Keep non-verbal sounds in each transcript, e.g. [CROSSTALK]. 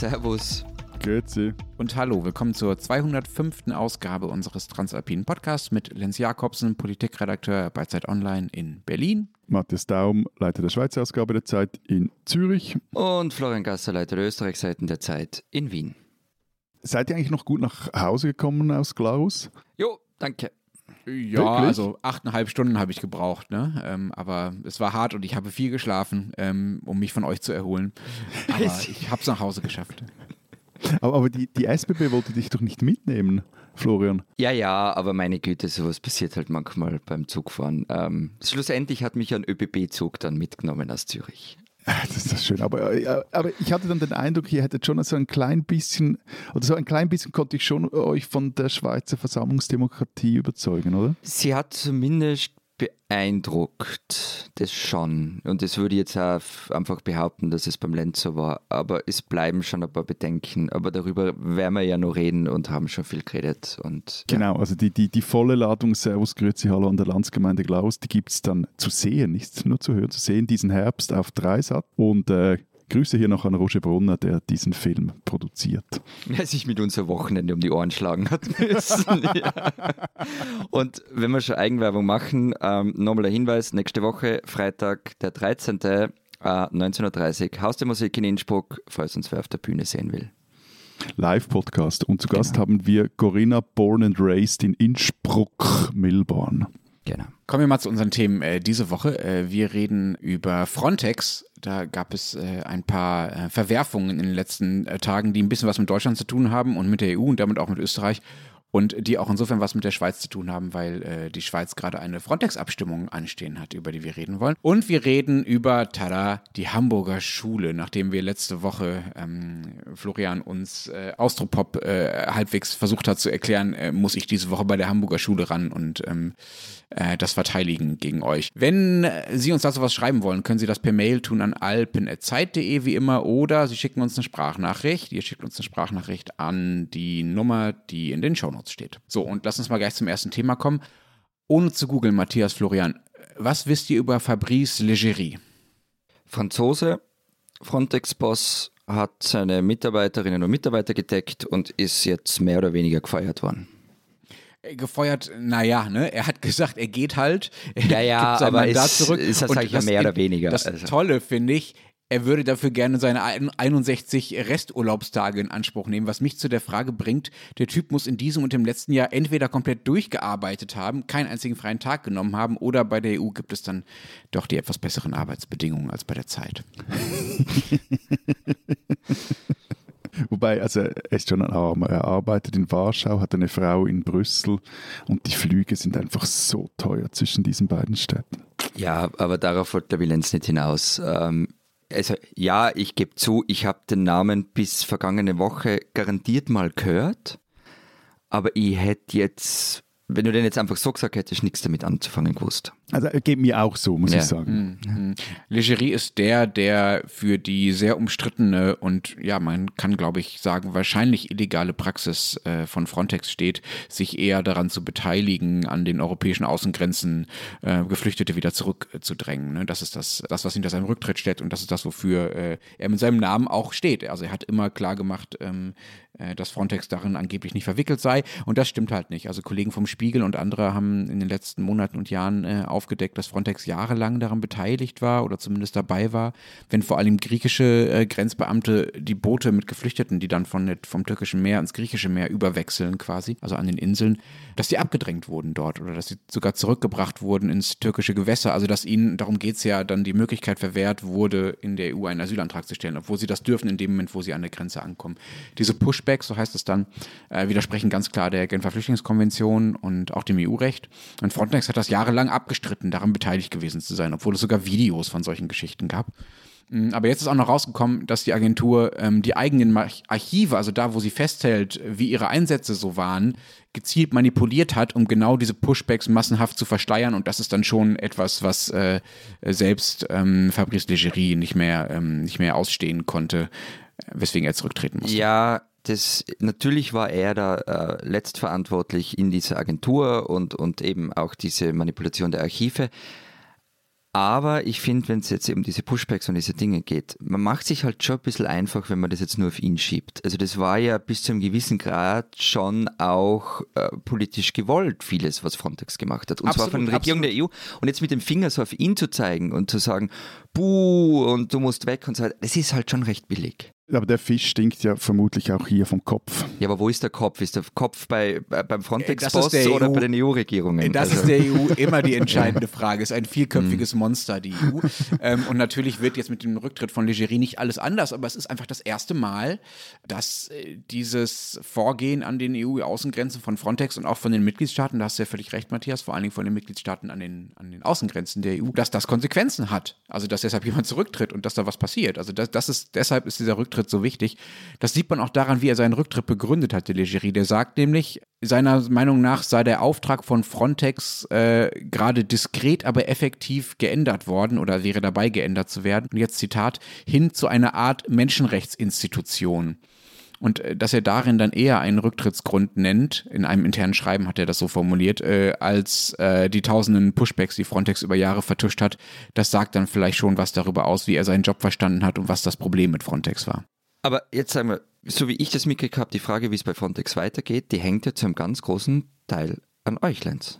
Servus. Grüezi. Und hallo, willkommen zur 205. Ausgabe unseres Transalpinen Podcasts mit Lenz Jakobsen, Politikredakteur bei Zeit Online in Berlin. Matthias Daum, Leiter der Schweizer Ausgabe der Zeit in Zürich. Und Florian Gasser, Leiter der Österreichseiten der Zeit in Wien. Seid ihr eigentlich noch gut nach Hause gekommen aus Glarus? Jo, danke. Ja, Wirklich? also achteinhalb Stunden habe ich gebraucht, ne? Ähm, aber es war hart und ich habe viel geschlafen, ähm, um mich von euch zu erholen. [LAUGHS] Aber ich habe es nach Hause geschafft. Aber, aber die, die SBB wollte dich doch nicht mitnehmen, Florian. Ja, ja, aber meine Güte, sowas passiert halt manchmal beim Zugfahren. Ähm, schlussendlich hat mich ein ÖBB-Zug dann mitgenommen aus Zürich. [LAUGHS] Das ist das schön. Aber, äh, aber ich hatte dann den Eindruck, ihr hättet schon so ein klein bisschen, oder so ein klein bisschen konnte ich schon euch von der Schweizer Versammlungsdemokratie überzeugen, oder? Sie hat zumindest beeindruckt, das schon. Und das würde ich jetzt auch einfach behaupten, dass es beim Lenz so war. Aber es bleiben schon ein paar Bedenken. Aber darüber werden wir ja noch reden und haben schon viel geredet. Und Genau, also die, die, die volle Ladung Servus, Grüezi, Hallo an der Landsgemeinde Glarus, die gibt es dann zu sehen, nicht nur zu hören, zu sehen diesen Herbst auf Dreisat. Und äh, Grüße hier noch an Roger Brunner, der diesen Film produziert. der sich mit unser Wochenende um die Ohren schlagen hat müssen. [LAUGHS] ja. Und wenn wir schon Eigenwerbung machen, ähm, nochmal der Hinweis, nächste Woche, Freitag, der 13. Äh, 19.30 Uhr, Haus der Musik in Innsbruck, falls uns wer auf der Bühne sehen will. Live-Podcast. Und zu Gast haben wir Corinna Born and Raised in Innsbruck, Milborn. Genau. Kommen wir mal zu unseren Themen äh, diese Woche. Äh, wir reden über Frontex. Da gab es äh, ein paar äh, Verwerfungen in den letzten äh, Tagen, die ein bisschen was mit Deutschland zu tun haben und mit der EU und damit auch mit Österreich. Und die auch insofern was mit der Schweiz zu tun haben, weil äh, die Schweiz gerade eine Frontex-Abstimmung anstehen hat, über die wir reden wollen. Und wir reden über, tada, die Hamburger Schule, nachdem wir letzte Woche ähm, Florian uns äh, Austropop äh, halbwegs versucht hat zu erklären, äh, muss ich diese Woche bei der Hamburger Schule ran und ähm, äh, das verteidigen gegen euch. Wenn äh, Sie uns dazu was schreiben wollen, können Sie das per Mail tun an alpen.zeit.de wie immer oder Sie schicken uns eine Sprachnachricht. Ihr schickt uns eine Sprachnachricht an die Nummer, die in den Shownotes steht. So, und lass uns mal gleich zum ersten Thema kommen. Ohne zu googeln, Matthias Florian, was wisst ihr über Fabrice Leggeri? Franzose, Frontex-Boss hat seine Mitarbeiterinnen und Mitarbeiter gedeckt und ist jetzt mehr oder weniger gefeuert worden. Äh, Gefeuert, naja, ne? Er hat [LAUGHS] gesagt, er geht halt. Er Ja, ja, gibt sein aber Mandat ist- zurück. ist das, Und sag ich ja, mehr oder weniger. Das Also- Tolle finde ich, er würde dafür gerne seine ein- 61 Resturlaubstage in Anspruch nehmen, was mich zu der Frage bringt, der Typ muss in diesem und im letzten Jahr entweder komplett durchgearbeitet haben, keinen einzigen freien Tag genommen haben, oder bei der EU gibt es dann doch die etwas besseren Arbeitsbedingungen als bei der Zeit. [LAUGHS] Wobei, also er ist schon ein Armer. Er arbeitet in Warschau, hat eine Frau in Brüssel und die Flüge sind einfach so teuer zwischen diesen beiden Städten. Ja, aber darauf wollte der Willenz nicht hinaus. Ähm, also ja, ich gebe zu, ich habe den Namen bis vergangene Woche garantiert mal gehört, aber ich hätte jetzt, wenn du den jetzt einfach so gesagt hättest, nichts damit anzufangen gewusst. Also er geht mir auch so, muss Ja. ich sagen. Mhm. Leggeri ist der, der für die sehr umstrittene und ja, man kann glaube ich sagen, wahrscheinlich illegale Praxis äh, von Frontex steht, sich eher daran zu beteiligen, an den europäischen Außengrenzen äh, Geflüchtete wieder zurückzudrängen. Ne? Das ist das, das, was hinter seinem Rücktritt steht und das ist das, wofür äh, er mit seinem Namen auch steht. Also er hat immer klar gemacht, ähm, äh, dass Frontex darin angeblich nicht verwickelt sei und das stimmt halt nicht. Also Kollegen vom Spiegel und andere haben in den letzten Monaten und Jahren äh, aufgedeckt, dass Frontex jahrelang daran beteiligt war oder zumindest dabei war, wenn vor allem griechische äh, Grenzbeamte die Boote mit Geflüchteten, die dann von, vom türkischen Meer ins griechische Meer überwechseln quasi, also an den Inseln, dass die abgedrängt wurden dort oder dass sie sogar zurückgebracht wurden ins türkische Gewässer. Also dass ihnen, darum geht es ja, dann die Möglichkeit verwehrt wurde, in der EU einen Asylantrag zu stellen, obwohl sie das dürfen in dem Moment, wo sie an der Grenze ankommen. Diese Pushbacks, so heißt es dann, äh, widersprechen ganz klar der Genfer Flüchtlingskonvention und auch dem EU-Recht. Und Frontex hat das jahrelang abgestritten, daran beteiligt gewesen zu sein, obwohl es sogar Videos von solchen Geschichten gab. Mm, Aber jetzt ist auch noch rausgekommen, dass die Agentur ähm, die eigenen Archive, also da, wo sie festhält, wie ihre Einsätze so waren, gezielt manipuliert hat, um genau diese Pushbacks massenhaft zu versteuern. Und das ist dann schon etwas, was äh, selbst ähm, Fabrice Leggeri nicht mehr, ähm, nicht mehr ausstehen konnte, weswegen er zurücktreten musste. Ja, das, natürlich war er da äh, letztverantwortlich in dieser Agentur und, und eben auch diese Manipulation der Archive. Aber ich finde, wenn es jetzt um diese Pushbacks und diese Dinge geht, man macht sich halt schon ein bisschen einfach, wenn man das jetzt nur auf ihn schiebt. Also das war ja bis zu einem gewissen Grad schon auch äh, politisch gewollt, vieles, was Frontex gemacht hat. Und Absolut, zwar von der Regierung der EU. Und jetzt mit dem Finger so auf ihn zu zeigen und zu sagen, buh, und du musst weg und so weiter, das ist halt schon recht billig. Aber der Fisch stinkt ja vermutlich auch hier vom Kopf. Ja, aber wo ist der Kopf? Ist der Kopf bei, bei beim Frontex-Boss oder EU bei den EU-Regierungen? Das ist der EU immer die entscheidende [LAUGHS] Frage. Ist ein vielköpfiges Monster, die EU. Ähm, und natürlich wird jetzt mit dem Rücktritt von Leggeri nicht alles anders, aber es ist einfach das erste Mal, dass äh, dieses Vorgehen an den EU-Außengrenzen von Frontex und auch von den Mitgliedstaaten, da hast du ja völlig recht, Matthias, vor allen Dingen von den Mitgliedstaaten an den, an den Außengrenzen der EU, dass das Konsequenzen hat. Also, dass deshalb jemand zurücktritt und dass da was passiert. Also, das, das ist, deshalb ist dieser Rücktritt so wichtig. Das sieht man auch daran, wie er seinen Rücktritt begründet hat, der Leggeri. Der sagt nämlich, seiner Meinung nach sei der Auftrag von Frontex äh, gerade diskret, aber effektiv geändert worden oder wäre dabei geändert zu werden. Und jetzt Zitat, hin zu einer Art Menschenrechtsinstitution. Und äh, dass er darin dann eher einen Rücktrittsgrund nennt, in einem internen Schreiben hat er das so formuliert, äh, als äh, die tausenden Pushbacks, die Frontex über Jahre vertuscht hat, das sagt dann vielleicht schon was darüber aus, wie er seinen Job verstanden hat und was das Problem mit Frontex war. Aber jetzt sagen wir, so wie ich das mitgekriegt habe, die Frage, wie es bei Frontex weitergeht, die hängt ja zu einem ganz großen Teil an euch, Lenz.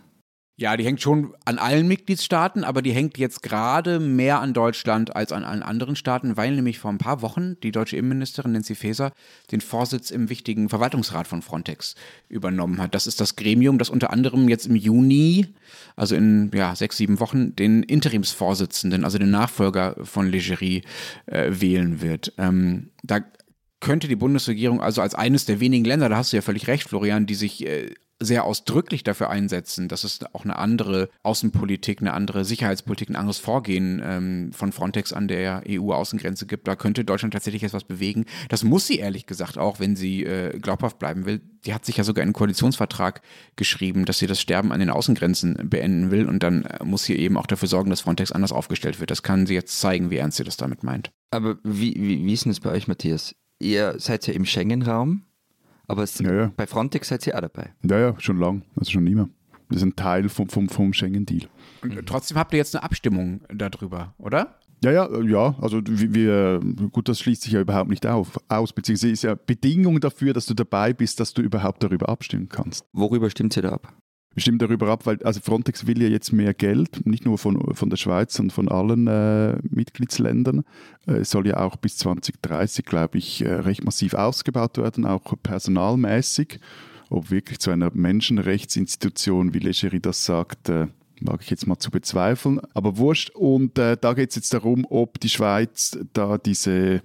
Ja, die hängt schon an allen Mitgliedstaaten, aber die hängt jetzt gerade mehr an Deutschland als an allen anderen Staaten, weil nämlich vor ein paar Wochen die deutsche Innenministerin Nancy Faeser den Vorsitz im wichtigen Verwaltungsrat von Frontex übernommen hat. Das ist das Gremium, das unter anderem jetzt im Juni, also in ja, sechs, sieben Wochen, den Interimsvorsitzenden, also den Nachfolger von Leggeri, äh, wählen wird. Ähm, da könnte die Bundesregierung also als eines der wenigen Länder, da hast du ja völlig recht, Florian, die sich äh, sehr ausdrücklich dafür einsetzen, dass es auch eine andere Außenpolitik, eine andere Sicherheitspolitik, ein anderes Vorgehen ähm, von Frontex an der EU-Außengrenze gibt. Da könnte Deutschland tatsächlich etwas bewegen. Das muss sie ehrlich gesagt auch, wenn sie äh, glaubhaft bleiben will. Die hat sich ja sogar einen Koalitionsvertrag geschrieben, dass sie das Sterben an den Außengrenzen beenden will. Und dann äh, muss sie eben auch dafür sorgen, dass Frontex anders aufgestellt wird. Das kann sie jetzt zeigen, wie ernst sie das damit meint. Aber wie, wie, wie ist denn das bei euch, Matthias? Ihr seid ja im Schengen-Raum, aber es, Ja, ja. bei Frontex seid ihr auch dabei. Ja, ja, schon lang, also schon immer. Das ist ein Teil vom, vom, vom Schengen-Deal. Und trotzdem habt ihr jetzt eine Abstimmung darüber, oder? Ja, ja, äh, ja, also wir, wir, gut, das schließt sich ja überhaupt nicht auf, aus, beziehungsweise ist ja Bedingung dafür, dass du dabei bist, dass du überhaupt darüber abstimmen kannst. Worüber stimmt ihr da ab? Wir stimmen darüber ab, weil also Frontex will ja jetzt mehr Geld, nicht nur von, von der Schweiz, sondern von allen äh, Mitgliedsländern. Äh, es soll ja auch bis 2030, glaube ich, äh, recht massiv ausgebaut werden, auch personalmäßig. Ob wirklich zu einer Menschenrechtsinstitution, wie Leggeri das sagt, äh, mag ich jetzt mal zu bezweifeln. Aber wurscht. Und äh, da geht es jetzt darum, ob die Schweiz da diese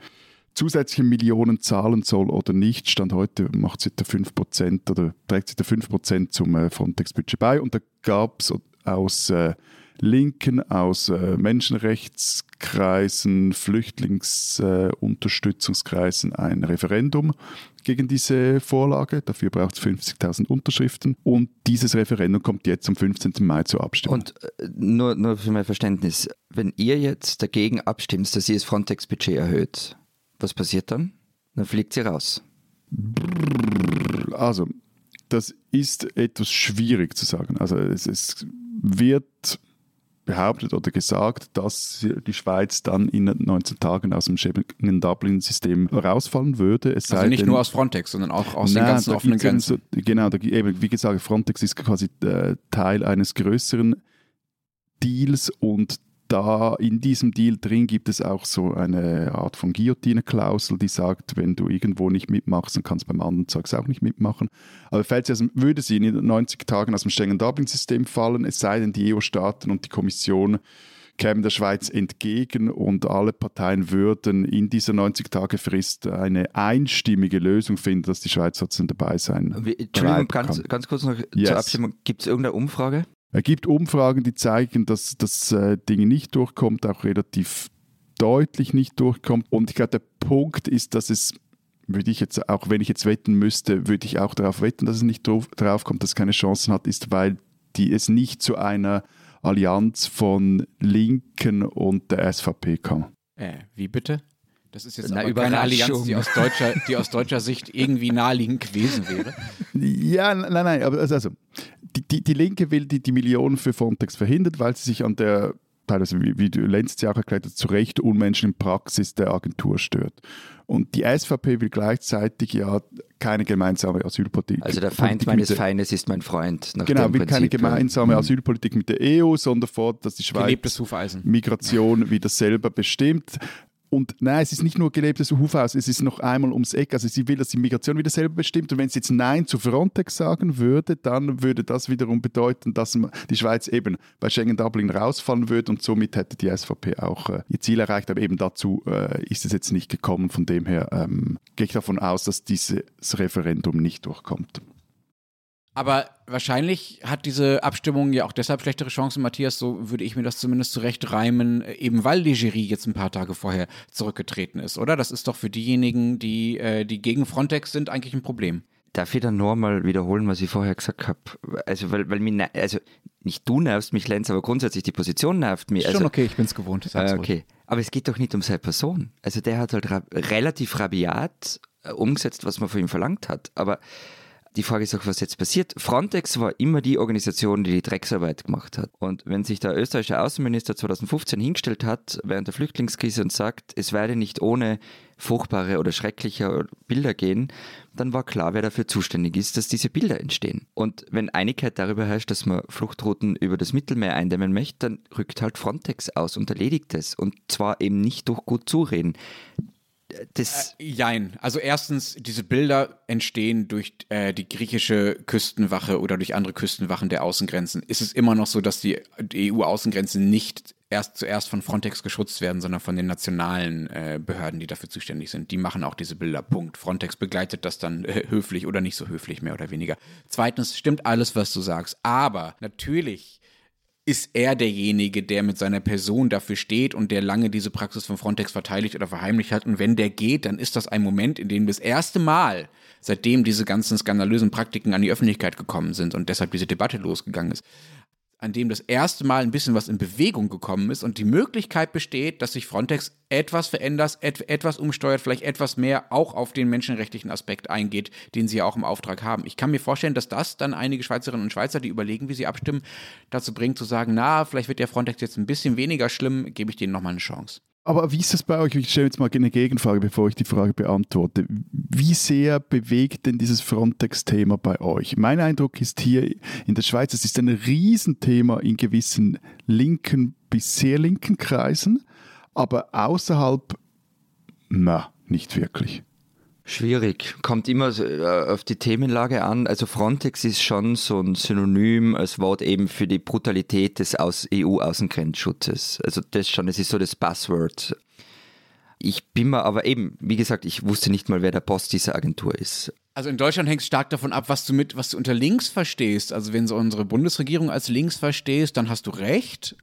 zusätzliche Millionen zahlen soll oder nicht. Stand heute macht sie da 5% oder trägt sie da 5% zum äh, Frontex-Budget bei. Und da gab es aus äh, Linken, aus äh, Menschenrechtskreisen, Flüchtlingsunterstützungskreisen ein Referendum gegen diese Vorlage. Dafür braucht es 50.000 Unterschriften. Und dieses Referendum kommt jetzt am 15. Mai zur Abstimmung. Und äh, nur, nur für mein Verständnis, wenn ihr jetzt dagegen abstimmt, dass ihr das Frontex-Budget erhöht, was passiert dann? Dann fliegt sie raus. Also, das ist etwas schwierig zu sagen. Also, es, es wird behauptet oder gesagt, dass die Schweiz dann in 19 Tagen aus dem Schengen-Dublin-System rausfallen würde. Es Also nicht denn, nur aus Frontex, sondern auch aus den Nein, ganzen da offenen Grenzen. So, genau, da, eben, wie gesagt, Frontex ist quasi äh, Teil eines größeren Deals und da in diesem Deal drin gibt es auch so eine Art von Guillotine-Klausel, die sagt, wenn du irgendwo nicht mitmachst, dann kannst du beim anderen Zeugs auch nicht mitmachen. Aber falls dem- würde sie in 90 Tagen aus dem Schengen-Dublin-System fallen, es sei denn, die EU-Staaten und die Kommission kämen der Schweiz entgegen und alle Parteien würden in dieser 90-Tage-Frist eine einstimmige Lösung finden, dass die Schweiz trotzdem dabei sein Entschuldigung, ganz, ganz kurz noch Yes. zur Abstimmung. Gibt es irgendeine Umfrage? Es gibt Umfragen, die zeigen, dass das äh, Ding nicht durchkommt, auch relativ deutlich nicht durchkommt. Und ich glaube, der Punkt ist, dass es, würde ich jetzt, auch wenn ich jetzt wetten müsste, würde ich auch darauf wetten, dass es nicht drauf, drauf kommt, dass es keine Chancen hat, ist, weil die es nicht zu einer Allianz von Linken und der SVP kam. Äh, wie bitte? Das ist jetzt Na, aber keine. Allianz, die aus, deutscher, die aus deutscher Sicht irgendwie naheliegend gewesen wäre. Ja, nein, nein, aber also, also die, die, die Linke will die, die Millionen für Frontex verhindern, weil sie sich an der teilweise, wie, wie du Lenz ja auch erklärt hast, zu Recht unmenschlichen Praxis der Agentur stört. Und die SVP will gleichzeitig ja keine gemeinsame Asylpolitik. Also der Feind meines Feindes ist mein Freund. genau, will Prinzip, keine gemeinsame ja. Asylpolitik mit der EU, sondern fordert, dass die Schweiz Migration wieder selber bestimmt. Und nein, es ist nicht nur gelebtes Hufhaus, es ist noch einmal ums Eck. Also sie will, dass die Migration wieder selber bestimmt. Und wenn sie jetzt Nein zu Frontex sagen würde, dann würde das wiederum bedeuten, dass die Schweiz eben bei Schengen-Dublin rausfallen würde und somit hätte die SVP auch äh, ihr Ziel erreicht. Aber eben dazu äh, ist es jetzt nicht gekommen. Von dem her ähm, gehe ich davon aus, dass dieses Referendum nicht durchkommt. Aber wahrscheinlich hat diese Abstimmung ja auch deshalb schlechtere Chancen, Matthias, so würde ich mir das zumindest zurechtreimen, eben weil Legerie jetzt ein paar Tage vorher zurückgetreten ist, oder? Das ist doch für diejenigen, die, äh, die gegen Frontex sind, eigentlich ein Problem. Darf ich dann nur mal wiederholen, was ich vorher gesagt habe? Also, weil, weil mich, ne, also nicht du nervst mich, Lenz, aber grundsätzlich die Position nervt mich. Also, Schon okay, ich bin es gewohnt. Äh, okay, aber es geht doch nicht um seine Person. Also der hat halt ra relativ rabiat äh, umgesetzt, was man von ihm verlangt hat. Aber die Frage ist auch, was jetzt passiert. Frontex war immer die Organisation, die die Drecksarbeit gemacht hat. Und wenn sich der österreichische Außenminister 2015 hingestellt hat während der Flüchtlingskrise und sagt, es werde nicht ohne furchtbare oder schreckliche Bilder gehen, dann war klar, wer dafür zuständig ist, dass diese Bilder entstehen. Und wenn Einigkeit darüber herrscht, dass man Fluchtrouten über das Mittelmeer eindämmen möchte, dann rückt halt Frontex aus und erledigt es. Und zwar eben nicht durch gut Zureden das. Äh, jein. Also erstens, diese Bilder entstehen durch äh, die griechische Küstenwache oder durch andere Küstenwachen der Außengrenzen. Ist es immer noch so, dass die, die EU-Außengrenzen nicht erst zuerst von Frontex geschützt werden, sondern von den nationalen äh, Behörden, die dafür zuständig sind. Die machen auch diese Bilder. Punkt. Frontex begleitet das dann äh, höflich oder nicht so höflich, mehr oder weniger. Zweitens stimmt alles, was du sagst. Aber natürlich ist er derjenige, der mit seiner Person dafür steht und der lange diese Praxis von Frontex verteidigt oder verheimlicht hat. Und wenn der geht, dann ist das ein Moment, in dem das erste Mal, seitdem diese ganzen skandalösen Praktiken an die Öffentlichkeit gekommen sind und deshalb diese Debatte losgegangen ist, an dem das erste Mal ein bisschen was in Bewegung gekommen ist und die Möglichkeit besteht, dass sich Frontex etwas verändert, et etwas umsteuert, vielleicht etwas mehr auch auf den menschenrechtlichen Aspekt eingeht, den sie ja auch im Auftrag haben. Ich kann mir vorstellen, dass das dann einige Schweizerinnen und Schweizer, die überlegen, wie sie abstimmen, dazu bringt zu sagen, na, vielleicht wird der Frontex jetzt ein bisschen weniger schlimm, gebe ich denen nochmal eine Chance. Aber wie ist das bei euch? Ich stelle jetzt mal eine Gegenfrage, bevor ich die Frage beantworte. Wie sehr bewegt denn dieses Frontex-Thema bei euch? Mein Eindruck ist hier in der Schweiz, es ist ein Riesenthema in gewissen linken bis sehr linken Kreisen, aber außerhalb, na, nicht wirklich. Schwierig. Kommt immer äh, auf die Themenlage an. Also Frontex ist schon so ein Synonym als Wort eben für die Brutalität des EU-Außengrenzschutzes. Also das schon, es ist so das Buzzword. Ich bin mir aber eben, wie gesagt, ich wusste nicht mal, wer der Boss dieser Agentur ist. Also in Deutschland hängt es stark davon ab, was du mit, was du unter links verstehst. Also wenn du unsere Bundesregierung als links verstehst, dann hast du recht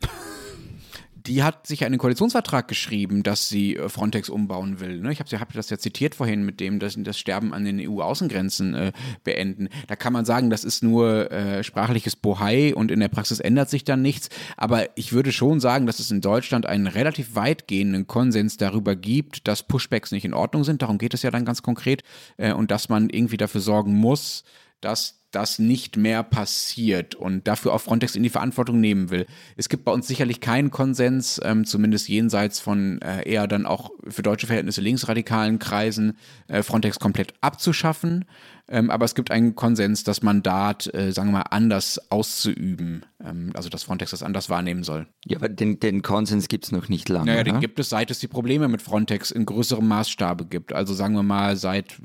die hat sich einen Koalitionsvertrag geschrieben, dass sie äh, Frontex umbauen will. Ne? Ich habe hab das ja zitiert vorhin mit dem, dass das Sterben an den EU-Außengrenzen äh, beenden. Da kann man sagen, das ist nur äh, sprachliches Bohai und in der Praxis ändert sich dann nichts. Aber ich würde schon sagen, dass es in Deutschland einen relativ weitgehenden Konsens darüber gibt, dass Pushbacks nicht in Ordnung sind. Darum geht es ja dann ganz konkret. Äh, und dass man irgendwie dafür sorgen muss, dass das nicht mehr passiert und dafür auch Frontex in die Verantwortung nehmen will. Es gibt bei uns sicherlich keinen Konsens, ähm, zumindest jenseits von äh, eher dann auch für deutsche Verhältnisse linksradikalen Kreisen, äh, Frontex komplett abzuschaffen. Ähm, aber es gibt einen Konsens, das Mandat, äh, sagen wir mal, anders auszuüben. Ähm, also, dass Frontex das anders wahrnehmen soll. Ja, aber den, den Konsens gibt es noch nicht lange. Naja, den gibt es, seit es die Probleme mit Frontex in größerem Maßstabe gibt. Also, sagen wir mal, seit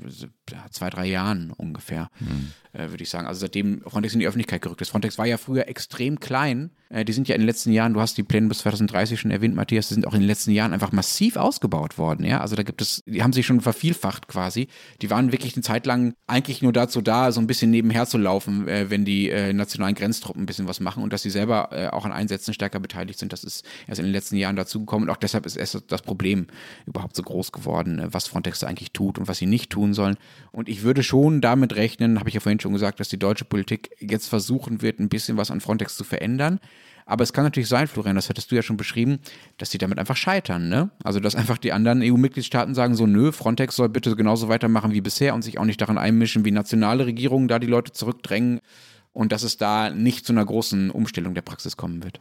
zwei, drei Jahren ungefähr. Hm äh, würde ich sagen. Also seitdem Frontex in die Öffentlichkeit gerückt ist. Frontex war ja früher extrem klein. Äh, die sind ja in den letzten Jahren, du hast die Pläne bis 2030 schon erwähnt, Matthias, die sind auch in den letzten Jahren einfach massiv ausgebaut worden. Ja? Also da gibt es, die haben sich schon vervielfacht quasi. Die waren wirklich eine Zeit lang eigentlich nur dazu da, so ein bisschen nebenher zu laufen, äh, wenn die äh, nationalen Grenztruppen ein bisschen was machen und dass sie selber auch an Einsätzen stärker beteiligt sind. Das ist erst in den letzten Jahren dazugekommen und auch deshalb ist erst das Problem überhaupt so groß geworden, was Frontex eigentlich tut und was sie nicht tun sollen. Und ich würde schon damit rechnen, habe ich ja vorhin schon gesagt, dass die deutsche Politik jetzt versuchen wird, ein bisschen was an Frontex zu verändern. Aber es kann natürlich sein, Florian, das hattest du ja schon beschrieben, dass sie damit einfach scheitern. Ne? Also, dass einfach die anderen EU-Mitgliedstaaten sagen so, nö, Frontex soll bitte genauso weitermachen wie bisher und sich auch nicht daran einmischen, wie nationale Regierungen da die Leute zurückdrängen und dass es da nicht zu einer großen Umstellung der Praxis kommen wird.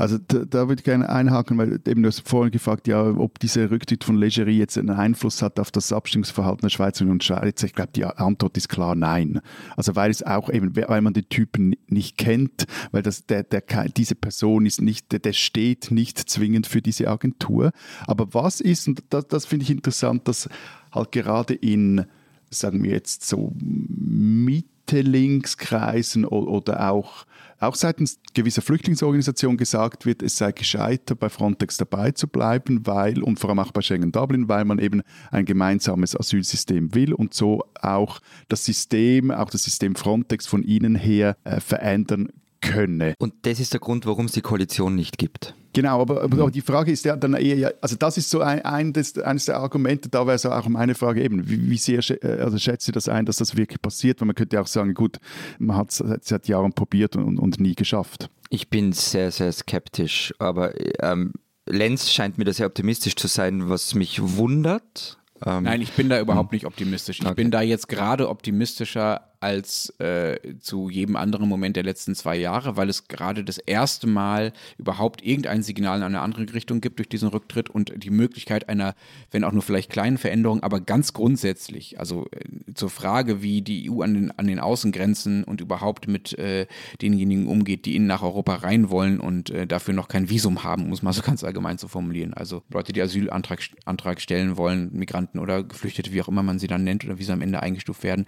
Also da, da würde ich gerne einhaken, weil eben du hast vorhin gefragt, ja, ob dieser Rücktritt von Legerie jetzt einen Einfluss hat auf das Abstimmungsverhalten der Schweizerinnen und Schweizer. Ich glaube, die Antwort ist klar nein. Also weil es auch eben, weil man den Typen nicht kennt, weil das, der, der, diese Person ist nicht, der, der steht nicht zwingend für diese Agentur. Aber was ist, und das, das finde ich interessant, dass halt gerade in, sagen wir jetzt so Mitte-Links-Kreisen oder auch auch seitens gewisser Flüchtlingsorganisationen gesagt wird, es sei gescheiter, bei Frontex dabei zu bleiben, weil, und vor allem auch bei Schengen Dublin, weil man eben ein gemeinsames Asylsystem will und so auch das System, auch das System Frontex von innen her äh, verändern könne. Und das ist der Grund, warum es die Koalition nicht gibt. Genau, aber, aber mhm. die Frage ist ja dann eher, also das ist so ein, ein des, eines der Argumente, da wäre so auch meine Frage eben, wie, wie sehr äh, also schätzt ihr das ein, dass das wirklich passiert? Weil man könnte ja auch sagen, gut, man hat es seit Jahren probiert und, und nie geschafft. Ich bin sehr, sehr skeptisch, aber ähm, Lenz scheint mir da sehr optimistisch zu sein, was mich wundert. Ähm, Nein, ich bin da überhaupt hm. nicht optimistisch. Ich okay. bin da jetzt gerade optimistischer als äh, zu jedem anderen Moment der letzten zwei Jahre, weil es gerade das erste Mal überhaupt irgendein Signal in eine andere Richtung gibt durch diesen Rücktritt und die Möglichkeit einer, wenn auch nur vielleicht kleinen Veränderung, aber ganz grundsätzlich, also äh, zur Frage, wie die EU an den, an den Außengrenzen und überhaupt mit äh, denjenigen umgeht, die ihnen nach Europa rein wollen und äh, dafür noch kein Visum haben, muss man so ganz allgemein zu formulieren. Also Leute, die Asylantrag Antrag stellen wollen, Migranten oder Geflüchtete, wie auch immer man sie dann nennt oder wie sie am Ende eingestuft werden,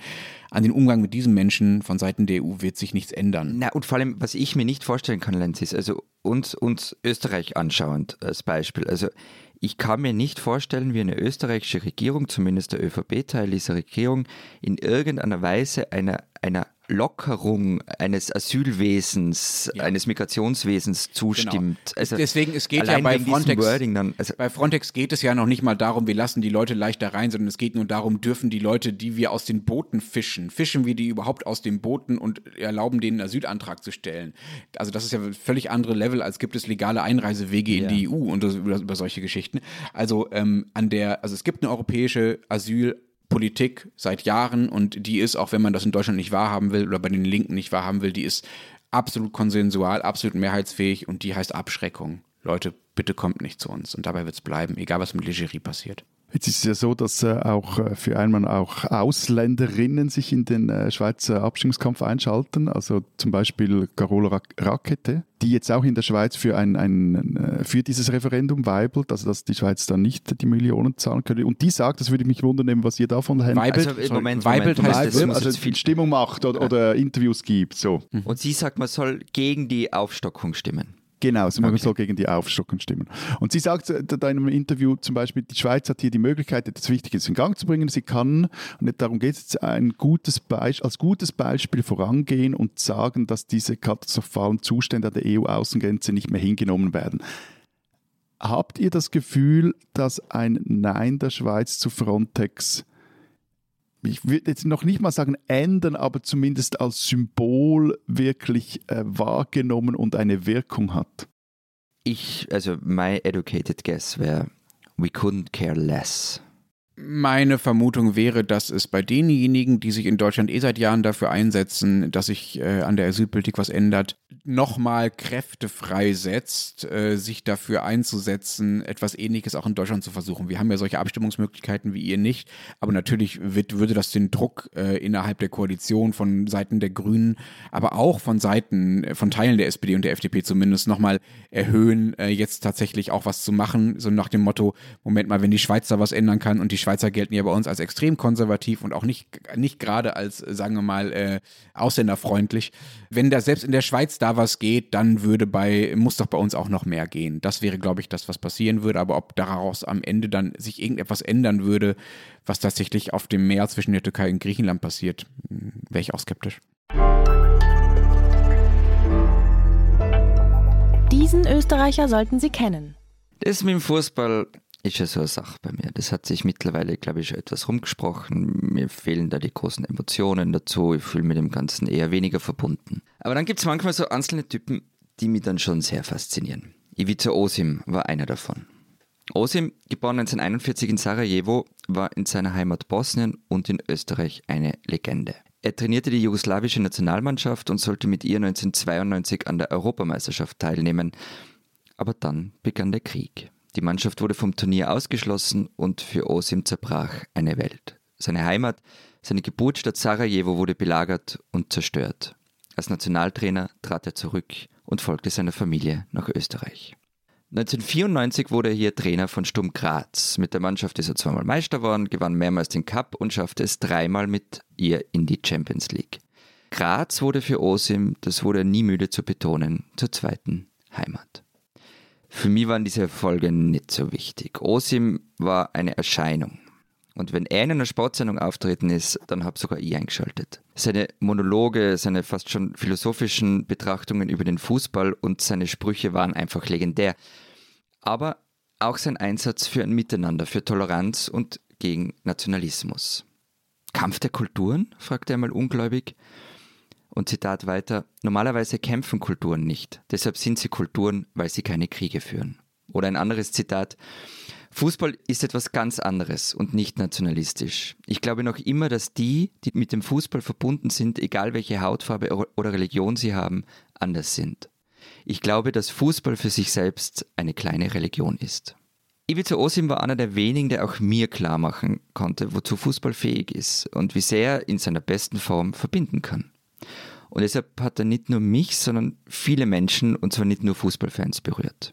an den Umgang mit diesen Menschen von Seiten der EU wird sich nichts ändern. Na, und vor allem, was ich mir nicht vorstellen kann, Lenz, ist, also uns, uns Österreich anschauend als Beispiel. Also ich kann mir nicht vorstellen, wie eine österreichische Regierung, zumindest der ÖVP-Teil dieser Regierung, in irgendeiner Weise einer, einer Lockerung eines Asylwesens, ja. eines Migrationswesens zustimmt. Genau. Also Deswegen, es geht ja bei Frontex, dann, also bei Frontex geht es ja noch nicht mal darum, wir lassen die Leute leichter rein, sondern es geht nur darum, dürfen die Leute, die wir aus den Booten fischen, fischen wir die überhaupt aus den Booten und erlauben denen einen Asylantrag zu stellen. Also das ist ja ein völlig andere Level, als gibt es legale Einreisewege ja. in die EU und über, über solche Geschichten. Also ähm, an der, also es gibt eine europäische Asyl- Politik seit Jahren und die ist, auch wenn man das in Deutschland nicht wahrhaben will oder bei den Linken nicht wahrhaben will, die ist absolut konsensual, absolut mehrheitsfähig und die heißt Abschreckung. Leute, bitte kommt nicht zu uns und dabei wird es bleiben, egal was mit Legerie passiert. Jetzt ist es ja so, dass äh, auch äh, für einmal auch Ausländerinnen sich in den äh, Schweizer Abstimmungskampf einschalten. Also zum Beispiel Carola Rakete, die jetzt auch in der Schweiz für, ein, ein, äh, für dieses Referendum weibelt, also dass die Schweiz dann nicht die Millionen zahlen könnte. Und die sagt, das würde mich wundern, was ihr davon hält. Weibelt, also, Moment, Weibelt Moment, heißt, Weibelt, also viel Stimmung macht oder, oder Interviews gibt. So. Und sie sagt, man soll gegen die Aufstockung stimmen. Genau, also man soll gegen die Aufstockung stimmen. Und sie sagt in einem Interview zum Beispiel, die Schweiz hat hier die Möglichkeit, etwas Wichtiges in Gang zu bringen. Sie kann, und darum geht es, ein gutes Beisp als gutes Beispiel vorangehen und sagen, dass diese katastrophalen Zustände an der EU-Außengrenze nicht mehr hingenommen werden. Habt ihr das Gefühl, dass ein Nein der Schweiz zu Frontex ich würde jetzt noch nicht mal sagen ändern, aber zumindest als Symbol wirklich äh, wahrgenommen und eine Wirkung hat? Ich, also my educated guess wäre, we couldn't care less. Meine Vermutung wäre, dass es bei denjenigen, die sich in Deutschland eh seit Jahren dafür einsetzen, dass sich äh, an der Asylpolitik was ändert, nochmal Kräfte freisetzt, äh, sich dafür einzusetzen, etwas Ähnliches auch in Deutschland zu versuchen. Wir haben ja solche Abstimmungsmöglichkeiten wie ihr nicht, aber natürlich wird, würde das den Druck äh, innerhalb der Koalition von Seiten der Grünen, aber auch von Seiten, äh, von Teilen der SPD und der FDP zumindest nochmal erhöhen, äh, jetzt tatsächlich auch was zu machen, so nach dem Motto, Moment mal, wenn die Schweiz da was ändern kann und die Schweizer gelten ja bei uns als extrem konservativ und auch nicht, nicht gerade als, sagen wir mal, äh, ausländerfreundlich. Wenn da selbst in der Schweiz da was geht, dann würde bei, muss doch bei uns auch noch mehr gehen. Das wäre, glaube ich, das, was passieren würde. Aber ob daraus am Ende dann sich irgendetwas ändern würde, was tatsächlich auf dem Meer zwischen der Türkei und Griechenland passiert, hm, wäre ich auch skeptisch. Diesen Österreicher sollten Sie kennen. Das mit dem Fußball ist ja so eine Sache bei mir. Das hat sich mittlerweile, glaube ich, schon etwas rumgesprochen. Mir fehlen da die großen Emotionen dazu. Ich fühle mich dem Ganzen eher weniger verbunden. Aber dann gibt es manchmal so einzelne Typen, die mich dann schon sehr faszinieren. Ivica Osim war einer davon. Osim, geboren 1941 in Sarajevo, war in seiner Heimat Bosnien und in Österreich eine Legende. Er trainierte die jugoslawische Nationalmannschaft und sollte mit ihr 1992 an der Europameisterschaft teilnehmen. aber dann begann der Krieg. Die Mannschaft wurde vom Turnier ausgeschlossen und für Osim zerbrach eine Welt. Seine Heimat, seine Geburtsstadt Sarajevo wurde belagert und zerstört. Als Nationaltrainer trat er zurück und folgte seiner Familie nach Österreich. 1994 wurde er hier Trainer von Sturm Graz. Mit der Mannschaft ist er zweimal Meister geworden, gewann mehrmals den Cup und schaffte es dreimal mit ihr in die Champions League. Graz wurde für Osim, das wurde er nie müde zu betonen, zur zweiten Heimat. Für mich waren diese Erfolge nicht so wichtig. Osim war eine Erscheinung. Und wenn er in einer Sportsendung auftreten ist, dann habe sogar ich eingeschaltet. Seine Monologe, seine fast schon philosophischen Betrachtungen über den Fußball und seine Sprüche waren einfach legendär. Aber auch sein Einsatz für ein Miteinander, für Toleranz und gegen Nationalismus. Kampf der Kulturen? fragte er mal ungläubig. Und Zitat weiter, normalerweise kämpfen Kulturen nicht, deshalb sind sie Kulturen, weil sie keine Kriege führen. Oder ein anderes Zitat, Fußball ist etwas ganz anderes und nicht nationalistisch. Ich glaube noch immer, dass die, die mit dem Fußball verbunden sind, egal welche Hautfarbe oder Religion sie haben, anders sind. Ich glaube, dass Fußball für sich selbst eine kleine Religion ist. Ivica Osim war einer der wenigen, der auch mir klar machen konnte, wozu Fußball fähig ist und wie sehr er in seiner besten Form verbinden kann. Und deshalb hat er nicht nur mich, sondern viele Menschen, und zwar nicht nur Fußballfans, berührt.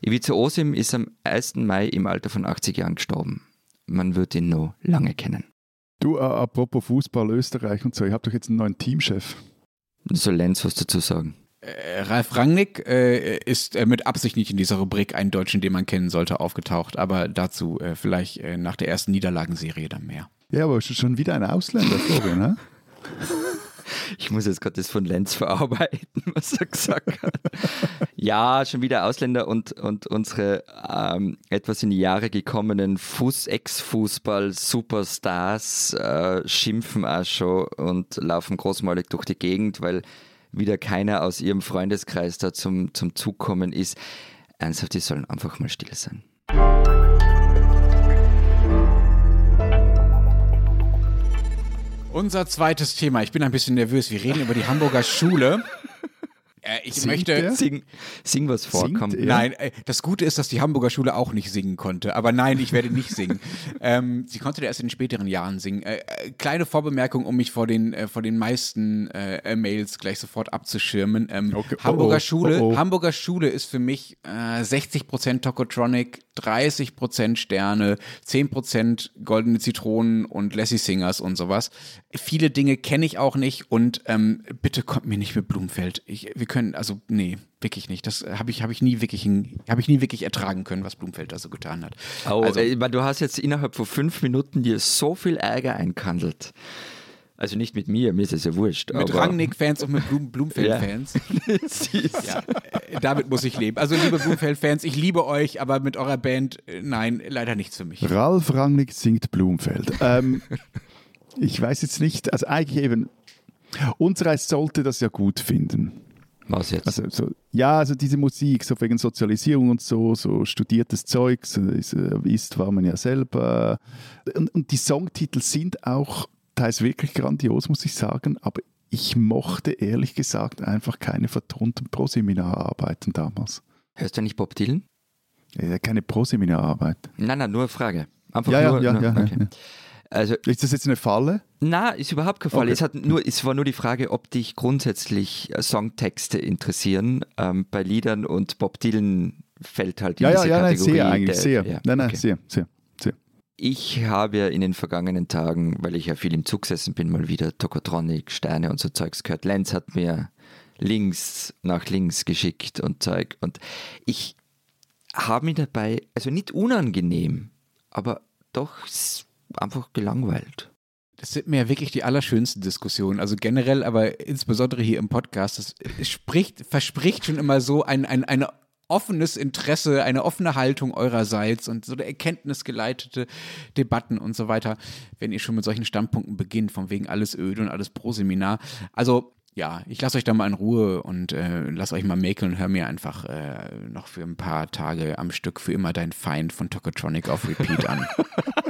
Ivica Osim ist am 1. Mai im Alter von 80 Jahren gestorben. Man wird ihn noch lange kennen. Du, äh, apropos Fußball, Österreich und so, ihr habt doch jetzt einen neuen Teamchef. Soll Lenz was dazu sagen? Äh, Ralf Rangnick äh, ist äh, mit Absicht nicht in dieser Rubrik einen Deutschen, den man kennen sollte, aufgetaucht, aber dazu äh, vielleicht äh, nach der ersten Niederlagenserie dann mehr. Ja, aber schon wieder ein Ausländer, Florian, ne? [LAUGHS] Ich muss jetzt gerade das von Lenz verarbeiten, [LAUGHS] was er gesagt hat. ja, schon wieder Ausländer und, und unsere ähm, etwas in die Jahre gekommenen Ex-Fußball-Superstars äh, schimpfen auch schon und laufen großmalig durch die Gegend, weil wieder keiner aus ihrem Freundeskreis da zum, zum Zug kommen ist. Ernsthaft, die sollen einfach mal still sein. Unser zweites Thema. Ich bin ein bisschen nervös. Wir reden über die Hamburger Schule. Äh, ich Singt möchte. Sing, sing was vor, Singt? Nein, äh, das Gute ist, dass die Hamburger Schule auch nicht singen konnte. Aber nein, ich werde nicht singen. [LAUGHS] ähm, sie konnte erst in den späteren Jahren singen. Äh, äh, kleine Vorbemerkung, um mich vor den, äh, vor den meisten äh, Mails gleich sofort abzuschirmen. Ähm, Okay. Oh, Hamburger oh. Schule, Oh, oh. Hamburger Schule ist für mich äh, 60% Tokotronic, 30% Sterne, 10% goldene Zitronen und Lassie Singers und sowas. Viele Dinge kenne ich auch nicht und ähm, bitte kommt mir nicht mit Blumenfeld. Ich, wir können, also nee, wirklich nicht. Das habe ich, habe ich nie wirklich, habe ich nie wirklich ertragen können, was Blumenfeld da so getan hat. Oh, also, äh, du hast jetzt innerhalb von fünf Minuten dir so viel Ärger einkandelt. Also nicht mit mir, mir ist es ja wurscht. mit Rangnick-Fans und mit Blum Blumenfeld-Fans. Siehst. [LAUGHS] Ja, äh, damit muss ich leben. Also liebe Blumenfeld-Fans, ich liebe euch, aber mit eurer Band, äh, nein, leider nichts für mich. Ralf Rangnick singt Blumfeld. Ähm, ich weiß jetzt nicht, also eigentlich eben, unser Eis sollte das ja gut finden. Was jetzt? Also, so, ja, also diese Musik, so wegen Sozialisierung und so, so studiertes Zeug, so ist, äh, ist war man ja selber. Und, und die Songtitel sind auch teils wirklich grandios, muss ich sagen, aber ich mochte ehrlich gesagt einfach keine vertonten Proseminararbeiten damals. Hörst du nicht Bob Dylan? Äh, keine Proseminararbeit. Nein, nein, nur eine Frage. Einfach Ja, ja, nur, ja, nur, ja, okay. ja. Also, Ist das jetzt eine Falle? na, ist überhaupt kein Fall. Okay. Es, nur, es war nur die Frage, ob dich grundsätzlich äh, Songtexte interessieren ähm, bei Liedern und Bob Dylan fällt halt in Ja, ja, diese ja, nein, Kategorie. sehr eigentlich, der- sehr. ja, nein, nein, okay. sehr, sehr, sehr. Ich habe ja in den vergangenen Tagen, weil ich ja viel im Zug gesessen bin, mal wieder Tokotronic, Sterne und so Zeugs gehört. Lenz hat mir links nach links geschickt und Zeug. Und ich habe mich dabei, also nicht unangenehm, aber doch einfach gelangweilt. Das sind mir ja wirklich die allerschönsten Diskussionen. Also generell, aber insbesondere hier im Podcast. Das spricht, verspricht schon immer so ein, ein, ein offenes Interesse, eine offene Haltung eurerseits und so eine erkenntnisgeleitete Debatten und so weiter, wenn ihr schon mit solchen Standpunkten beginnt, von wegen alles öde und alles pro Seminar. Also ja, ich lasse euch da mal in Ruhe und äh, lass euch mal mäkeln und hör mir einfach äh, noch für ein paar Tage am Stück für immer dein Feind von Tokotronic auf Repeat an. [LAUGHS]